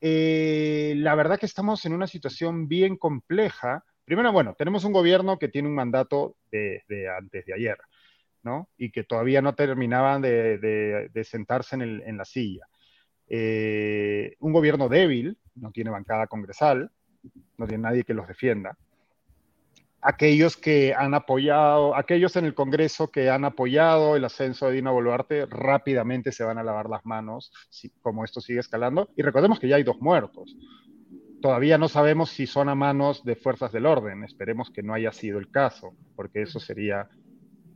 eh, la verdad que estamos en una situación bien compleja. Primero, bueno, tenemos un gobierno que tiene un mandato de, antes de ayer, ¿no? Y que todavía no terminaban de, sentarse en, la silla. Eh, un gobierno débil, no tiene bancada congresal, no tiene nadie que los defienda aquellos que han apoyado, aquellos en el Congreso que han apoyado el ascenso de Dina Boluarte rápidamente se van a lavar las manos si, como esto sigue escalando. Y recordemos que ya hay dos muertos. Todavía no sabemos si son a manos de fuerzas del orden. Esperemos que no haya sido el caso, porque eso sería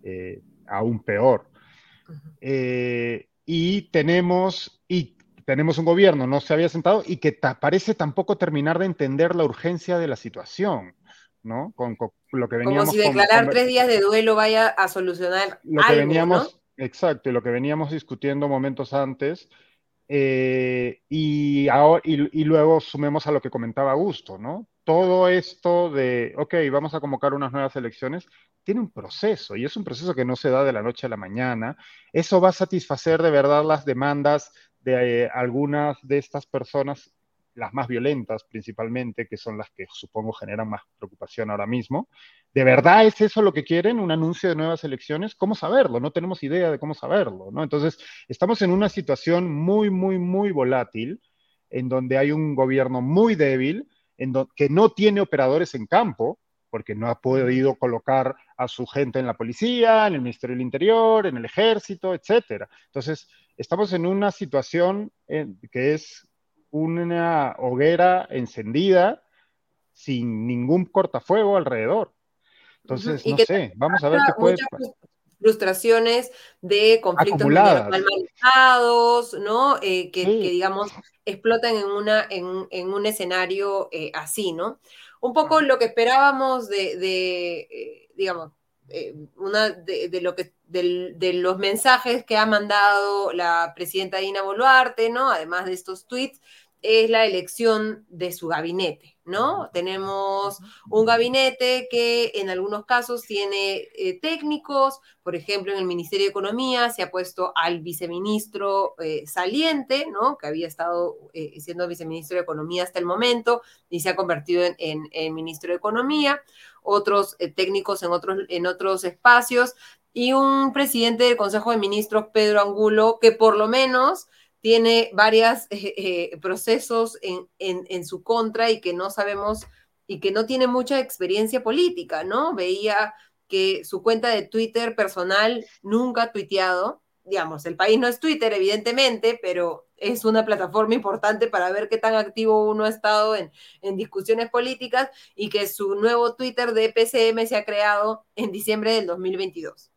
eh, aún peor. Eh, y tenemos, y tenemos un gobierno, no se había sentado y que parece tampoco terminar de entender la urgencia de la situación. ¿No? Con, lo que veníamos... Como si declarar tres días de duelo vaya a solucionar lo que veníamos, Exacto, y lo que veníamos discutiendo momentos antes, eh, y, ahora, y, luego sumemos a lo que comentaba Augusto, ¿no? todo esto de, ok, vamos a convocar unas nuevas elecciones, tiene un proceso y es un proceso que no se da de la noche a la mañana. Eso va a satisfacer de verdad las demandas de eh, algunas de estas personas, las más violentas principalmente, que son las que supongo generan más preocupación ahora mismo. ¿De verdad es eso lo que quieren? ¿Un anuncio de nuevas elecciones? ¿Cómo saberlo? No tenemos idea de cómo saberlo, ¿no? Entonces, estamos en una situación muy, muy, muy volátil, en donde hay un gobierno muy débil, en que no tiene operadores en campo, porque no ha podido colocar a su gente en la policía, en el Ministerio del Interior, en el ejército, etcétera. Entonces, estamos en una situación que es una hoguera encendida sin ningún cortafuego alrededor. Entonces, no sé, vamos a ver qué puede pasar frustraciones de conflictos mal manejados, ¿no? Eh, que, digamos, explotan en, una, en, un escenario eh, así, ¿no? Un poco lo que esperábamos de, eh, digamos, una de, lo que de, los mensajes que ha mandado la presidenta Dina Boluarte, ¿no? Además de estos tweets, es la elección de su gabinete, ¿no? Tenemos un gabinete que en algunos casos tiene eh, técnicos, por ejemplo, en el Ministerio de Economía se ha puesto al viceministro eh, saliente, ¿no? Que había estado eh, siendo viceministro de Economía hasta el momento y se ha convertido en, ministro de Economía, otros técnicos en otros, en otros espacios y un presidente del Consejo de Ministros, Pedro Angulo, que por lo menos tiene varios eh, eh, procesos en, su contra y que no sabemos y que no tiene mucha experiencia política, ¿no? Veía que su cuenta de Twitter personal nunca ha tuiteado. Digamos, el país no es Twitter, evidentemente, pero es una plataforma importante para ver qué tan activo uno ha estado en, en discusiones políticas y que su nuevo Twitter de PCM se ha creado en diciembre del 2022.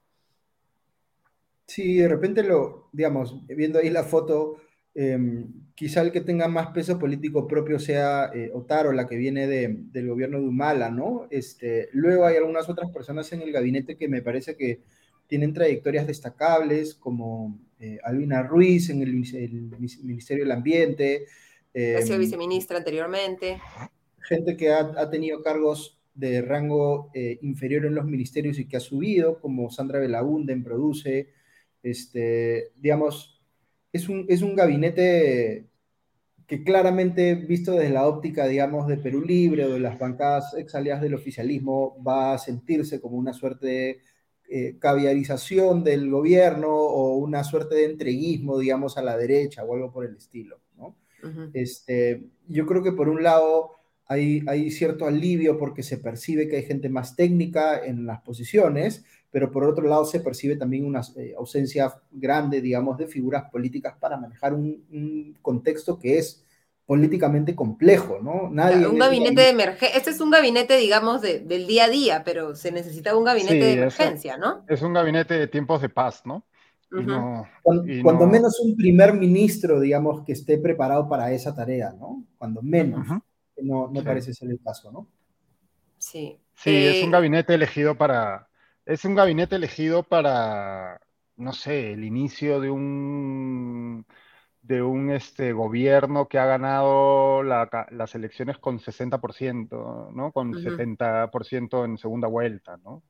Sí, de repente lo, digamos, viendo ahí la foto, em, quizá el que tenga más peso político propio sea eh, Otaro, la que viene del gobierno de Humala, ¿no? Este, luego hay algunas otras personas en el gabinete que me parece que tienen trayectorias destacables, como eh, Albina Ruiz en el, Ministerio del Ambiente. ha sido em, viceministra anteriormente. Gente que ha, ha tenido cargos de rango eh, inferior en los ministerios y que ha subido, como Sandra Belaunde en Produce, este, digamos, es un, es un gabinete que claramente, visto desde la óptica, digamos, de Perú Libre o de las bancadas ex del oficialismo, va a sentirse como una suerte de eh, caviarización del gobierno o una suerte de entreguismo, digamos, a la derecha o algo por el estilo, ¿no? este, yo creo que por un lado hay, hay cierto alivio porque se percibe que hay gente más técnica en las posiciones, pero por otro lado se percibe también una eh, ausencia grande, digamos, de figuras políticas para manejar un, contexto que es políticamente complejo, ¿no? Nadie un gabinete de emergencia, este es un gabinete, digamos, del día a día, pero se necesita un gabinete de emergencia, ¿no? Es un gabinete de tiempos de paz, ¿no? cuando, menos un primer ministro, digamos, que esté preparado para esa tarea, ¿no? Cuando menos. No, no parece ser el caso, ¿no? Sí. Sí, es un eh, gabinete elegido para, es un gabinete elegido para, no sé, el inicio de un de un este, gobierno que ha ganado las elecciones con 60%, ¿no? Con 70% en segunda vuelta, ¿no?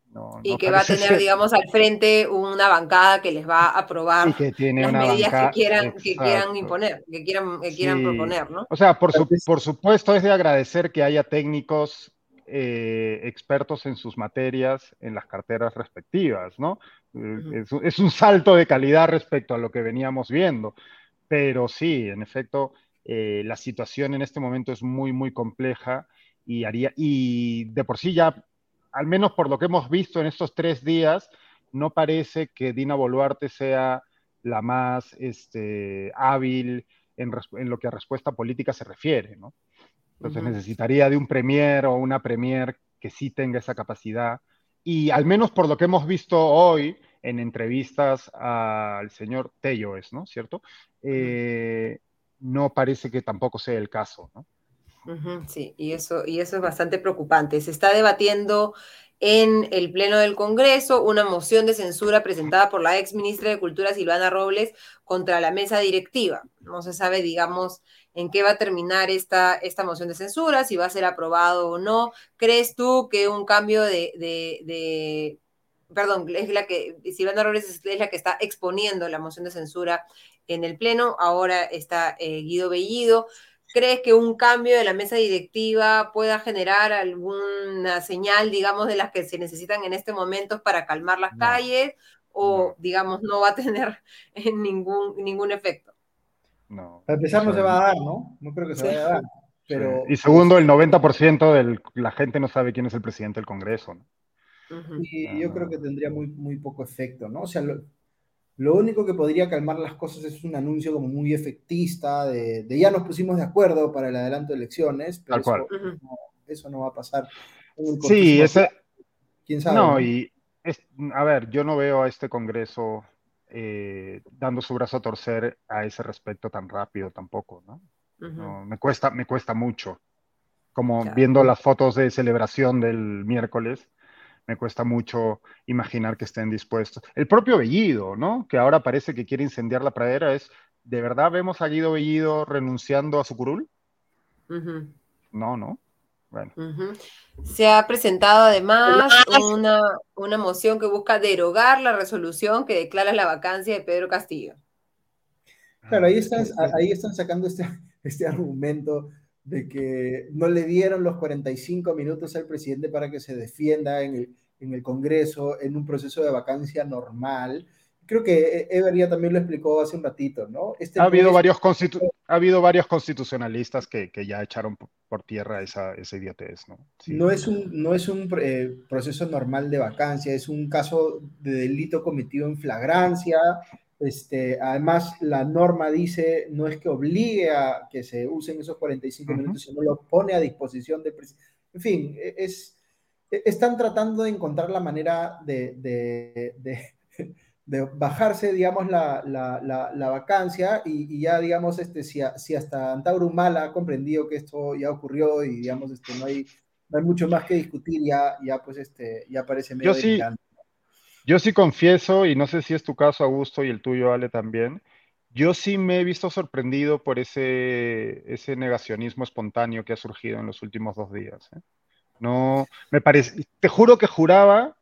y que va a tener, digamos, al frente una bancada que les va a aprobar las medidas que quieran, que quieran imponer, que quieran, que quieran proponer, ¿no? O sea, por, por supuesto es de agradecer que haya técnicos eh, expertos en sus materias en las carteras respectivas, ¿no? Eh, es, un salto de calidad respecto a lo que veníamos viendo, pero sí, en efecto, eh, la situación en este momento es muy, muy compleja y, haría, y de por sí ya, al menos por lo que hemos visto en estos tres días, no parece que Dina Boluarte sea la más este, hábil en, en, lo que a respuesta política se refiere, ¿no? Entonces necesitaría de un premier o una premier que sí tenga esa capacidad. Y al menos por lo que hemos visto hoy en entrevistas al señor Tello, es, ¿no? ¿Cierto? Eh, no parece que tampoco sea el caso, ¿no? sí, y eso, y eso es bastante preocupante. Se está debatiendo en el Pleno del Congreso una moción de censura presentada por la ex ministra de Cultura Silvana Robles contra la mesa directiva. No se sabe, digamos, en qué va a terminar esta, esta moción de censura, si va a ser aprobado o no. ¿Crees tú que un cambio de, de, perdón, es la que, Silvana Robles es, la que está exponiendo la moción de censura en el Pleno, ahora está eh, Guido Bellido. ¿Crees que un cambio de la mesa directiva pueda generar alguna señal, digamos, de las que se necesitan en este momento para calmar las calles? ¿O, digamos, no va a tener ningún, ningún efecto? No. Para empezar, no se va a dar, ¿no? No creo que se vaya a dar. Pero... Y segundo, el 90% de la gente no sabe quién es el presidente del Congreso. ¿no? Y yo creo que tendría muy, muy poco efecto, ¿no? O sea, lo único que podría calmar las cosas es un anuncio como muy efectista de, ya nos pusimos de acuerdo para el adelanto de elecciones, pero eso, no, va a pasar. Sí, ese... ¿Quién sabe? No, y a ver, yo no veo a este Congreso eh, dando su brazo a torcer a ese respecto tan rápido tampoco, ¿no? me, cuesta, me cuesta mucho. Como viendo las fotos de celebración del miércoles, me cuesta mucho imaginar que estén dispuestos. El propio Bellido, ¿no? Que ahora parece que quiere incendiar la pradera, es, ¿de verdad vemos a Guido Bellido renunciando a su curul? No, no. Bueno. Se ha presentado además una, una, moción que busca derogar la resolución que declara la vacancia de Pedro Castillo. Claro, ahí están, ahí están sacando este, este argumento de que no le dieron los 45 minutos al presidente para que se defienda en el, en el Congreso en un proceso de vacancia normal. Creo que Ever ya también lo explicó hace un ratito, ¿no? Este ha, habido varios ha habido varios constitucionalistas que, que ya echaron por tierra esa, esa idiotez, ¿no? No es un, no es un eh, proceso normal de vacancia, es un caso de delito cometido en flagrancia, este, además, la norma dice, no es que obligue a que se usen esos 45 minutos, sino lo pone a disposición presidente. En fin, e, es, e, están tratando de encontrar la manera de, de, de, bajarse, digamos, la, la, la, vacancia y, ya, digamos, este, si, si hasta Antauro Mala ha comprendido que esto ya ocurrió y, digamos, este, no, hay, no hay mucho más que discutir, ya, ya pues, este, ya parece medio Yo sí, yo sí confieso, y no sé si es tu caso, Augusto, y el tuyo, Ale, también, yo sí me he visto sorprendido por ese, ese negacionismo espontáneo que ha surgido en los últimos dos días. ¿eh? No, me parece, te juro que juraba,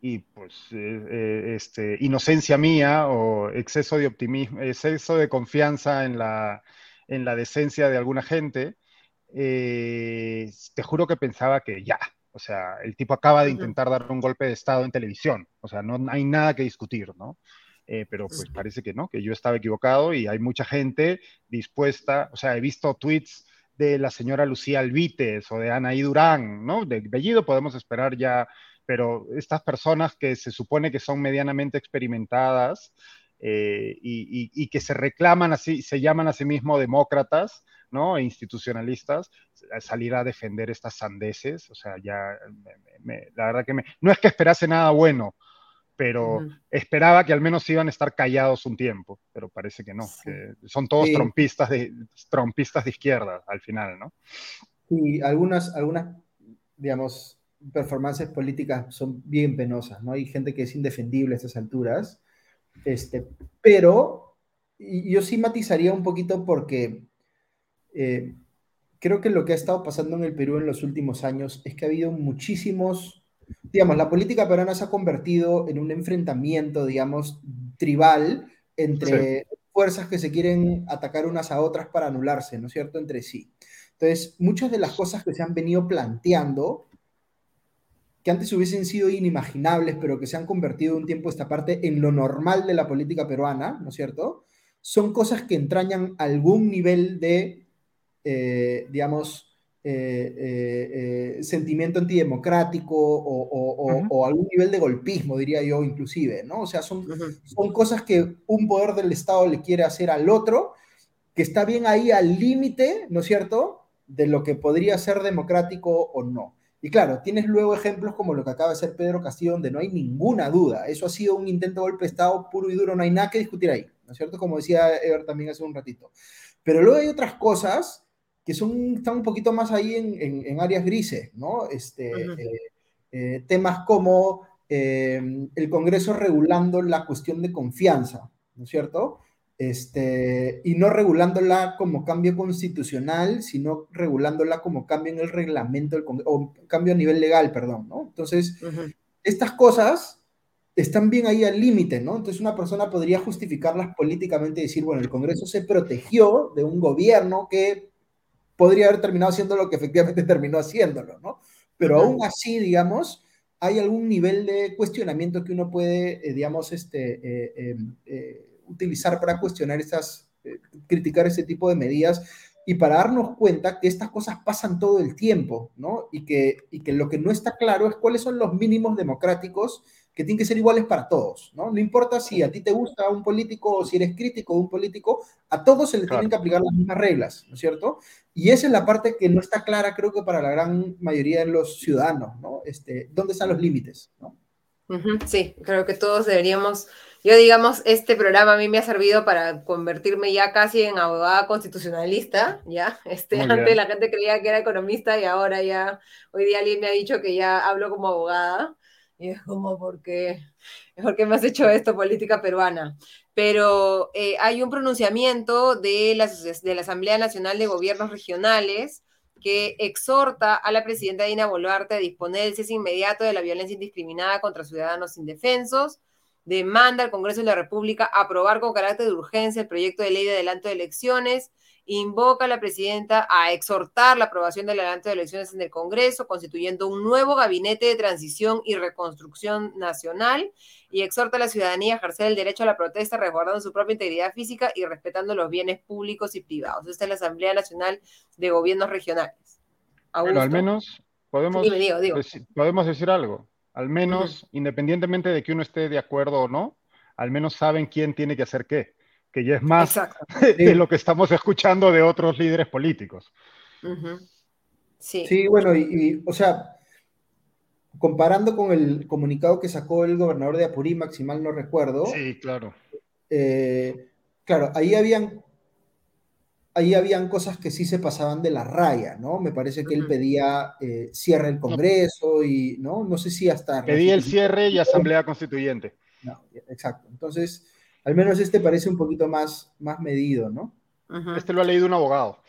y pues, eh, eh, este, inocencia mía o exceso de optimismo, exceso de confianza en la, en la decencia de alguna gente, te juro que pensaba que ya, o sea, el tipo acaba de intentar dar un golpe de Estado en televisión. O sea, no hay nada que discutir, ¿no? Eh, pero pues parece que no, que yo estaba equivocado y hay mucha gente dispuesta, o sea, he visto tweets de la señora Lucía Alvites o de Anaí Durán, ¿no? De Bellido podemos esperar ya, pero estas personas que se supone que son medianamente experimentadas eh, y, y, que se reclaman así, se llaman a sí mismos demócratas, ¿no? E institucionalistas, salir a defender estas sandeces, o sea, ya, la verdad que me, no es que esperase nada bueno, pero esperaba que al menos iban a estar callados un tiempo, pero parece que no, que son todos trompistas, de, trompistas de izquierda al final, ¿no? Y algunas, algunas, digamos, performances políticas son bien penosas, ¿no? Hay gente que es indefendible a estas alturas, este, pero yo sí matizaría un poquito porque eh, creo que lo que ha estado pasando en el Perú en los últimos años es que ha habido muchísimos, digamos, la política peruana se ha convertido en un enfrentamiento, digamos, tribal entre fuerzas que se quieren atacar unas a otras para anularse, ¿no es cierto?, entre sí. Entonces, muchas de las cosas que se han venido planteando, que antes hubiesen sido inimaginables, pero que se han convertido un tiempo esta parte en lo normal de la política peruana, ¿no es cierto?, son cosas que entrañan algún nivel de eh, digamos, eh, eh, sentimiento antidemocrático o, algún nivel de golpismo, diría yo, inclusive, ¿no? O sea, son, son cosas que un poder del Estado le quiere hacer al otro, que está bien ahí al límite, ¿no es cierto?, de lo que podría ser democrático o no. Y claro, tienes luego ejemplos como lo que acaba de hacer Pedro Castillo, donde no hay ninguna duda. Eso ha sido un intento de golpe de Estado puro y duro, no hay nada que discutir ahí, ¿no es cierto? Como decía Ever también hace un ratito. Pero luego hay otras cosas que son, están un poquito más ahí en, en, áreas grises, ¿no? Este, temas como el Congreso regulando la cuestión de confianza, ¿no es cierto? Este, y no regulándola como cambio constitucional, sino regulándola como cambio en el reglamento, del o cambio a nivel legal, perdón, ¿no? Entonces, estas cosas están bien ahí al límite, ¿no? Entonces una persona podría justificarlas políticamente y decir, bueno, el Congreso se protegió de un gobierno que podría haber terminado haciendo lo que efectivamente terminó haciéndolo, ¿no? Pero aún así, digamos, hay algún nivel de cuestionamiento que uno puede, eh, digamos, este, eh, em, eh, utilizar para cuestionar esas, criticar ese tipo de medidas y para darnos cuenta que estas cosas pasan todo el tiempo, ¿no? Y que, y que lo que no está claro es cuáles son los mínimos democráticos que tienen que ser iguales para todos, ¿no? No importa si a ti te gusta un político o si eres crítico de un político, a todos se les tienen que aplicar las mismas reglas, ¿no es cierto? Y esa es la parte que no está clara, creo que para la gran mayoría de los ciudadanos, ¿no? Este, ¿Dónde están los límites, ¿no? Sí, creo que todos deberíamos, yo digamos, este programa a mí me ha servido para convertirme ya casi en abogada constitucionalista, ¿ya? Este, antes la gente creía que era economista y ahora ya, hoy día alguien me ha dicho que ya hablo como abogada. Y es como, ¿por qué? me has hecho esto, política peruana? Pero eh, hay un pronunciamiento de la, de la Asamblea Nacional de Gobiernos Regionales que exhorta a la presidenta Dina Boluarte a disponer el cese inmediato de la violencia indiscriminada contra ciudadanos indefensos, demanda al Congreso de la República aprobar con carácter de urgencia el proyecto de ley de adelanto de elecciones, invoca a la presidenta a exhortar la aprobación del adelanto de elecciones en el Congreso, constituyendo un nuevo gabinete de transición y reconstrucción nacional, y exhorta a la ciudadanía a ejercer el derecho a la protesta, resguardando su propia integridad física y respetando los bienes públicos y privados. Esta es la Asamblea Nacional de Gobiernos Regionales. Bueno, al menos podemos, podemos decir algo. Al menos, independientemente de que uno esté de acuerdo o no, al menos saben quién tiene que hacer qué que ya es más de lo que estamos escuchando de otros líderes políticos. sí. sí. bueno, y, o sea, comparando con el comunicado que sacó el gobernador de Apurímac, si mal no recuerdo. Sí, claro. Eh, claro, ahí habían, ahí habían cosas que sí se pasaban de la raya, ¿no? Me parece que él pedía eh, cierre el Congreso y, ¿no? No sé si hasta... Pedía el cierre y asamblea constituyente. No, exacto. Entonces, al menos este parece un poquito más, más medido, ¿no? Este lo ha leído un abogado,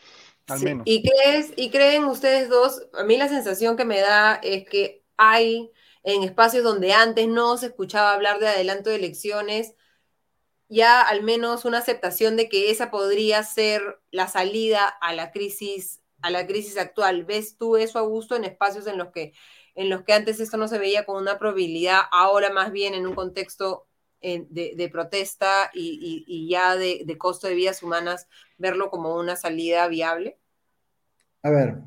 al menos. ¿Y, crees, ¿Y creen ustedes dos? A mí la sensación que me da es que hay en espacios donde antes no se escuchaba hablar de adelanto de elecciones, ya al menos una aceptación de que esa podría ser la salida a la crisis, a la crisis actual. ¿Ves tú eso, Augusto, en espacios en los que, en los que antes esto no se veía con una probabilidad, ahora más bien en un contexto de, protesta y, ya de, costo de vidas humanas, verlo como una salida viable? A ver,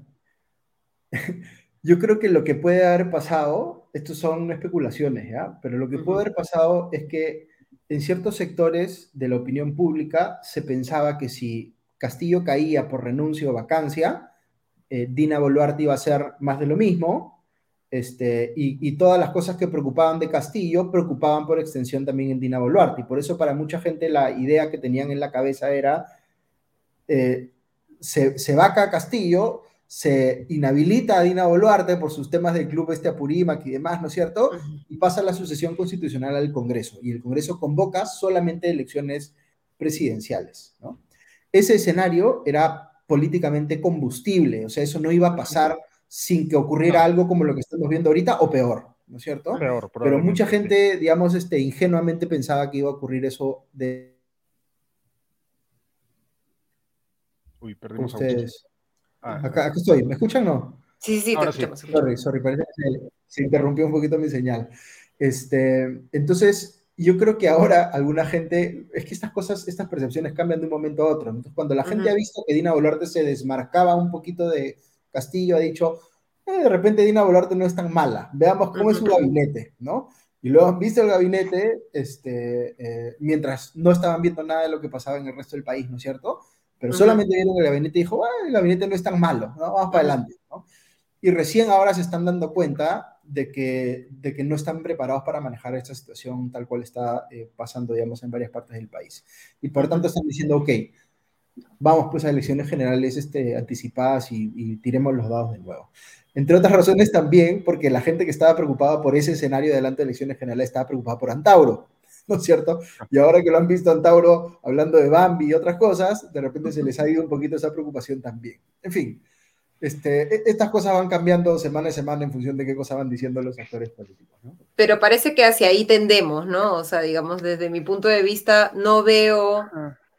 yo creo que lo que puede haber pasado, estos son especulaciones, ¿ya? Pero lo que puede haber pasado es que en ciertos sectores de la opinión pública se pensaba que si Castillo caía por renuncia o vacancia, eh, Dina Boluarte iba a ser más de lo mismo, este, y, todas las cosas que preocupaban de Castillo preocupaban por extensión también en Dina Boluarte. Y por eso para mucha gente la idea que tenían en la cabeza era, eh, se, vaca a Castillo, se inhabilita a Dina Boluarte por sus temas del club este Apurímac y demás, ¿no es cierto? Y pasa la sucesión constitucional al Congreso. Y el Congreso convoca solamente elecciones presidenciales, ¿no? Ese escenario era políticamente combustible, o sea, eso no iba a pasar sin que ocurriera algo como lo que estamos viendo ahorita o peor, ¿no es cierto? Peor, Pero mucha gente, digamos, este, ingenuamente pensaba que iba a ocurrir eso de... Uy, perdimos ustedes. Ah, acá, estoy, ¿me escuchan o no? Sí, sí, te escuchamos. Sorry, sorry, parece que se, interrumpió un poquito mi señal. Este, entonces, yo creo que ahora alguna gente, es que estas cosas, estas percepciones cambian de un momento a otro. Entonces, cuando la gente ha visto que Dina Boluarte se desmarcaba un poquito de, Castillo ha dicho, eh, de repente Dina Boluarte no es tan mala, veamos cómo es su gabinete, ¿no? Y luego han visto el gabinete, este, eh, mientras no estaban viendo nada de lo que pasaba en el resto del país, ¿no es cierto? Pero solamente vieron el gabinete y dijo, el gabinete no es tan malo, ¿no? vamos para adelante, ¿no? Y recién ahora se están dando cuenta de que, de que no están preparados para manejar esta situación tal cual está eh, pasando, digamos, en varias partes del país. Y por tanto están diciendo, ok, vamos pues a elecciones generales este, anticipadas y, tiremos los dados de nuevo. Entre otras razones también porque la gente que estaba preocupada por ese escenario delante de elecciones generales estaba preocupada por Antauro, ¿no es cierto? Y ahora que lo han visto Antauro hablando de Bambi y otras cosas, de repente se les ha ido un poquito esa preocupación también. En fin, este, e, estas cosas van cambiando semana a semana en función de qué cosas van diciendo los actores políticos. ¿no? Pero parece que hacia ahí tendemos, ¿no? O sea, digamos, desde mi punto de vista, no veo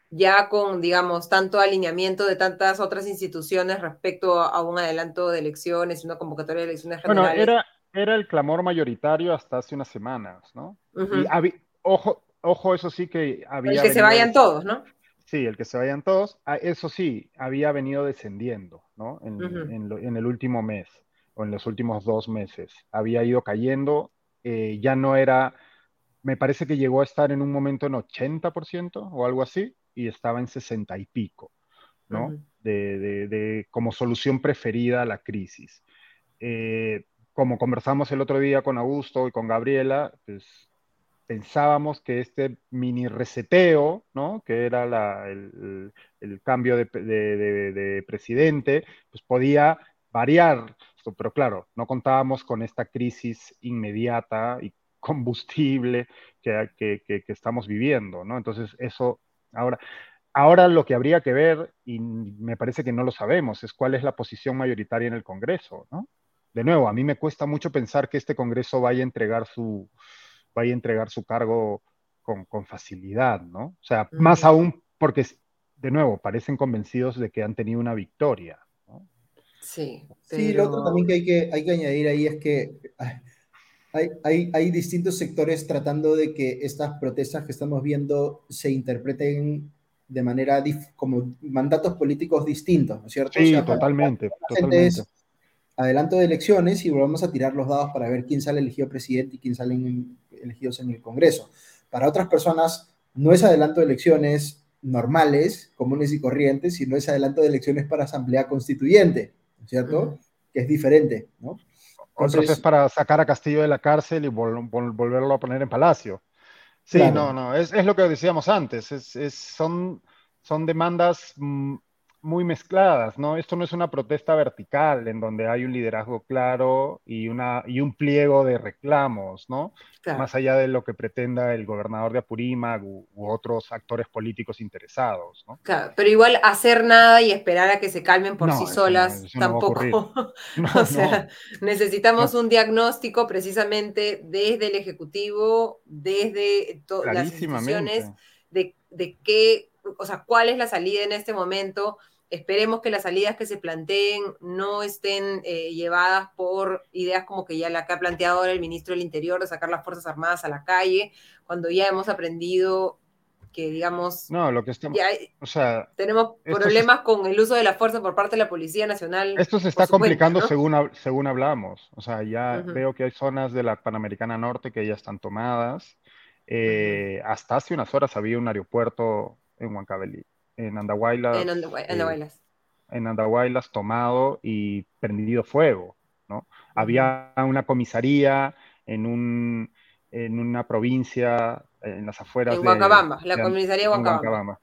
ya con, digamos, tanto alineamiento de tantas otras instituciones respecto a, un adelanto de elecciones, una convocatoria de elecciones generales. Bueno, era, era el clamor mayoritario hasta hace unas semanas, ¿no? y ojo, ojo, eso sí que había... El que se vayan todos, ¿no? Sí, el que se vayan todos. Ah, eso sí, había venido descendiendo, ¿no? En, en, el último mes o en los últimos dos meses. Había ido cayendo, eh, ya no era, me parece que llegó a estar en un momento en 80% o algo así, y estaba en 60 y pico, ¿no? de, de, de, como solución preferida a la crisis. Eh, como conversamos el otro día con Augusto y con Gabriela, pues pensábamos que este mini reseteo, ¿no? que era el, cambio de, presidente, pues podía variar, pero claro, no contábamos con esta crisis inmediata y combustible que, que, estamos viviendo, ¿no? Entonces, eso ahora... Ahora lo que habría que ver, y me parece que no lo sabemos, es cuál es la posición mayoritaria en el Congreso, ¿no? De nuevo, a mí me cuesta mucho pensar que este Congreso vaya a entregar su, vaya a entregar su cargo con, facilidad, ¿no? O sea, más aún porque, de nuevo, parecen convencidos de que han tenido una victoria. ¿no? Sí. Sí, lo otro también que hay, que hay que añadir ahí es que hay, hay, hay, distintos sectores tratando de que estas protestas que estamos viendo se interpreten de manera como mandatos políticos distintos, ¿no es cierto? Sí, totalmente. totalmente. adelanto de elecciones y volvamos a tirar los dados para ver quién sale elegido presidente y quién sale en, elegidos en el Congreso. Para otras personas no es adelanto de elecciones normales, comunes y corrientes, sino es adelanto de elecciones para asamblea constituyente, ¿cierto? Que es diferente, ¿no? Entonces, es para sacar a Castillo de la cárcel y volverlo a poner en palacio. Sí, no, no, es, es, lo que decíamos antes, es, es, son, son demandas mm, muy mezcladas, ¿no? Esto no es una protesta vertical en donde hay un liderazgo claro y, una, y un pliego de reclamos, ¿no? Más allá de lo que pretenda el gobernador de Apurímac u, otros actores políticos interesados, ¿no? Claro, pero igual hacer nada y esperar a que se calmen por sí solas tampoco. o sea, necesitamos un diagnóstico precisamente desde el Ejecutivo, desde todas las instituciones, de, de qué, o sea, cuál es la salida en este momento Esperemos que las salidas que se planteen no estén eh, llevadas por ideas como que ya la que ha planteado ahora el ministro del Interior de sacar las Fuerzas Armadas a la calle, cuando ya hemos aprendido que, digamos, no, lo que estamos, o sea, tenemos problemas con el uso de la fuerza por parte de la Policía Nacional. Esto se está complicando según, según hablamos. O sea, ya veo que hay zonas de la Panamericana Norte que ya están tomadas. Eh, hasta hace unas horas había un aeropuerto en Huancavelic en Andahuaylas. En, Andahuaylas. Eh, en Andahuaylas tomado y prendido fuego, ¿no? Había una comisaría en, un, en una provincia en las afueras en Huancabamba, la comisaría de Huancabamba.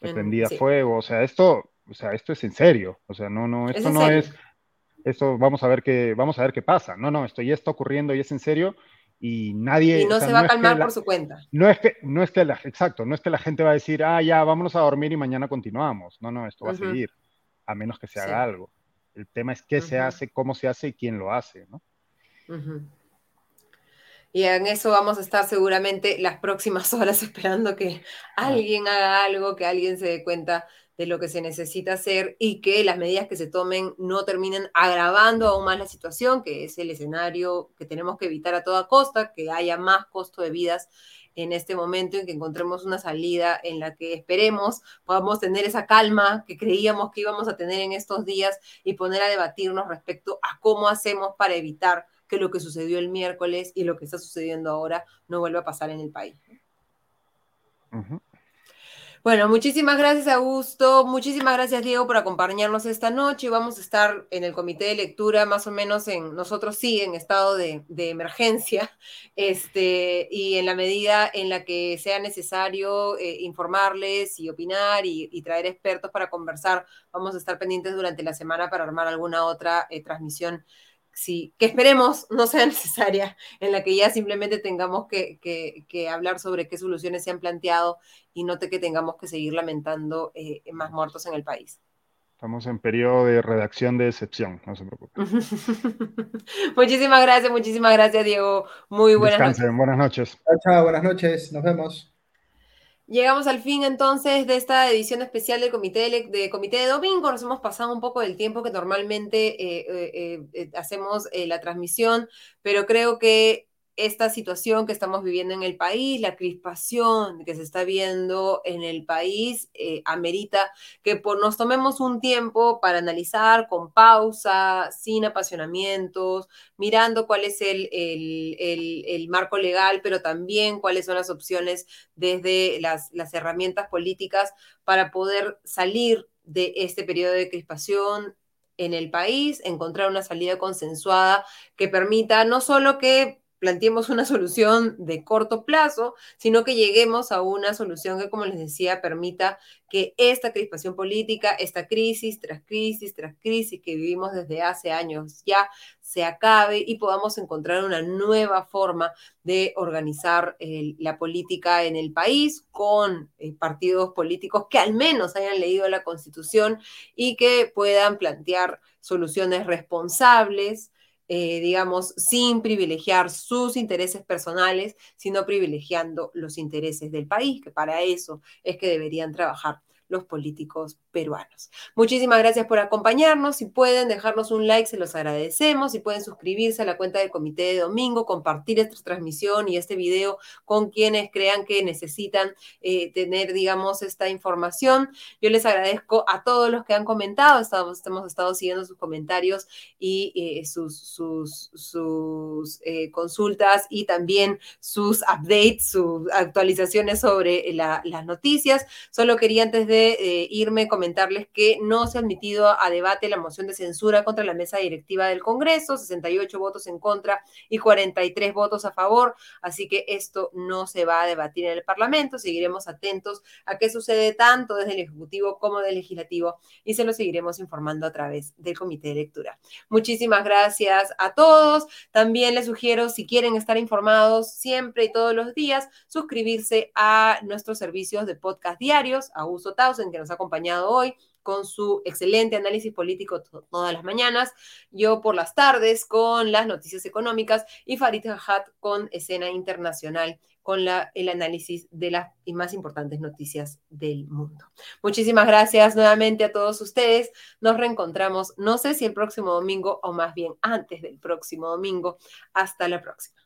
prendida fuego, o sea, esto, o sea, esto es en serio, o sea, no, no, esto no es, esto vamos a ver qué, vamos a ver qué pasa, no, no, esto ya está ocurriendo y es en serio, y nadie... Y no se va a calmar por su cuenta. No es que, no es que la, exacto, no es que la gente va a decir, ah, ya, vámonos a dormir y mañana continuamos. No, no, esto va a seguir, a menos que se haga algo. El tema es qué se hace, cómo se hace y quién lo hace, ¿no? Y en eso vamos a estar seguramente las próximas horas esperando que alguien haga algo, que alguien se dé cuenta de lo que se necesita hacer y que las medidas que se tomen no terminen agravando aún más la situación, que es el escenario que tenemos que evitar a toda costa, que haya más costo de vidas en este momento en que encontremos una salida en la que esperemos podamos tener esa calma que creíamos que íbamos a tener en estos días y poner a debatirnos respecto a cómo hacemos para evitar que lo que sucedió el miércoles y lo que está sucediendo ahora no vuelva a pasar en el país. Bueno, muchísimas gracias Augusto, muchísimas gracias Diego por acompañarnos esta noche. Vamos a estar en el comité de lectura más o menos en, nosotros sí, en estado de, emergencia, este, y en la medida en la que sea necesario eh, informarles y opinar y, traer expertos para conversar, vamos a estar pendientes durante la semana para armar alguna otra eh, transmisión sí, que esperemos no sea necesaria, en la que ya simplemente tengamos que, hablar sobre qué soluciones se han planteado y no que tengamos que seguir lamentando eh, más muertos en el país. Estamos en periodo de redacción de excepción, no se preocupe. muchísimas gracias, muchísimas gracias, Diego. Muy buenas noches. Buenas noches. chao, buenas noches. Nos vemos. Llegamos al fin entonces de esta edición especial del Comité de, Comité de Domingo. Nos hemos pasado un poco del tiempo que normalmente eh, eh, eh, hacemos la transmisión, pero creo que esta situación que estamos viviendo en el país, la crispación que se está viendo en el país, eh, amerita que nos tomemos un tiempo para analizar con pausa, sin apasionamientos, mirando cuál es el, el, marco legal, pero también cuáles son las opciones desde las, las herramientas políticas para poder salir de este periodo de crispación en el país, encontrar una salida consensuada que permita no solo que planteemos una solución de corto plazo, sino que lleguemos a una solución que, como les decía, permita que esta crispación política, esta crisis tras crisis tras crisis que vivimos desde hace años ya se acabe y podamos encontrar una nueva forma de organizar la política en el país con eh, partidos políticos que al menos hayan leído la constitución y que puedan plantear soluciones responsables, eh, digamos, sin privilegiar sus intereses personales, sino privilegiando los intereses del país, que para eso es que deberían trabajar los políticos peruanos. Muchísimas gracias por acompañarnos. Si pueden dejarnos un like, se los agradecemos. Si pueden suscribirse a la cuenta del Comité de Domingo, compartir esta transmisión y este video con quienes crean que necesitan eh, tener, digamos, esta información. Yo les agradezco a todos los que han comentado. Estamos, hemos estado siguiendo sus comentarios y eh, sus, sus, sus eh, consultas y también sus updates, sus actualizaciones sobre las noticias. Solo quería antes de irme comentando comentarles que no se ha admitido a debate la moción de censura contra la mesa directiva del Congreso, 68 votos en contra y 43 votos a favor, así que esto no se va a debatir en el Parlamento, seguiremos atentos a qué sucede tanto desde el Ejecutivo como del Legislativo y se lo seguiremos informando a través del Comité de Lectura. Muchísimas gracias a todos, también les sugiero, si quieren estar informados siempre y todos los días, suscribirse a nuestros servicios de podcast diarios, a Uso Tausen, que nos ha acompañado hoy con su excelente análisis político todas las mañanas, yo por las tardes con las noticias económicas y Farid Hat con escena internacional con la, el análisis de las más importantes noticias del mundo. Muchísimas gracias nuevamente a todos ustedes. Nos reencontramos, no sé si el próximo domingo o más bien antes del próximo domingo. Hasta la próxima.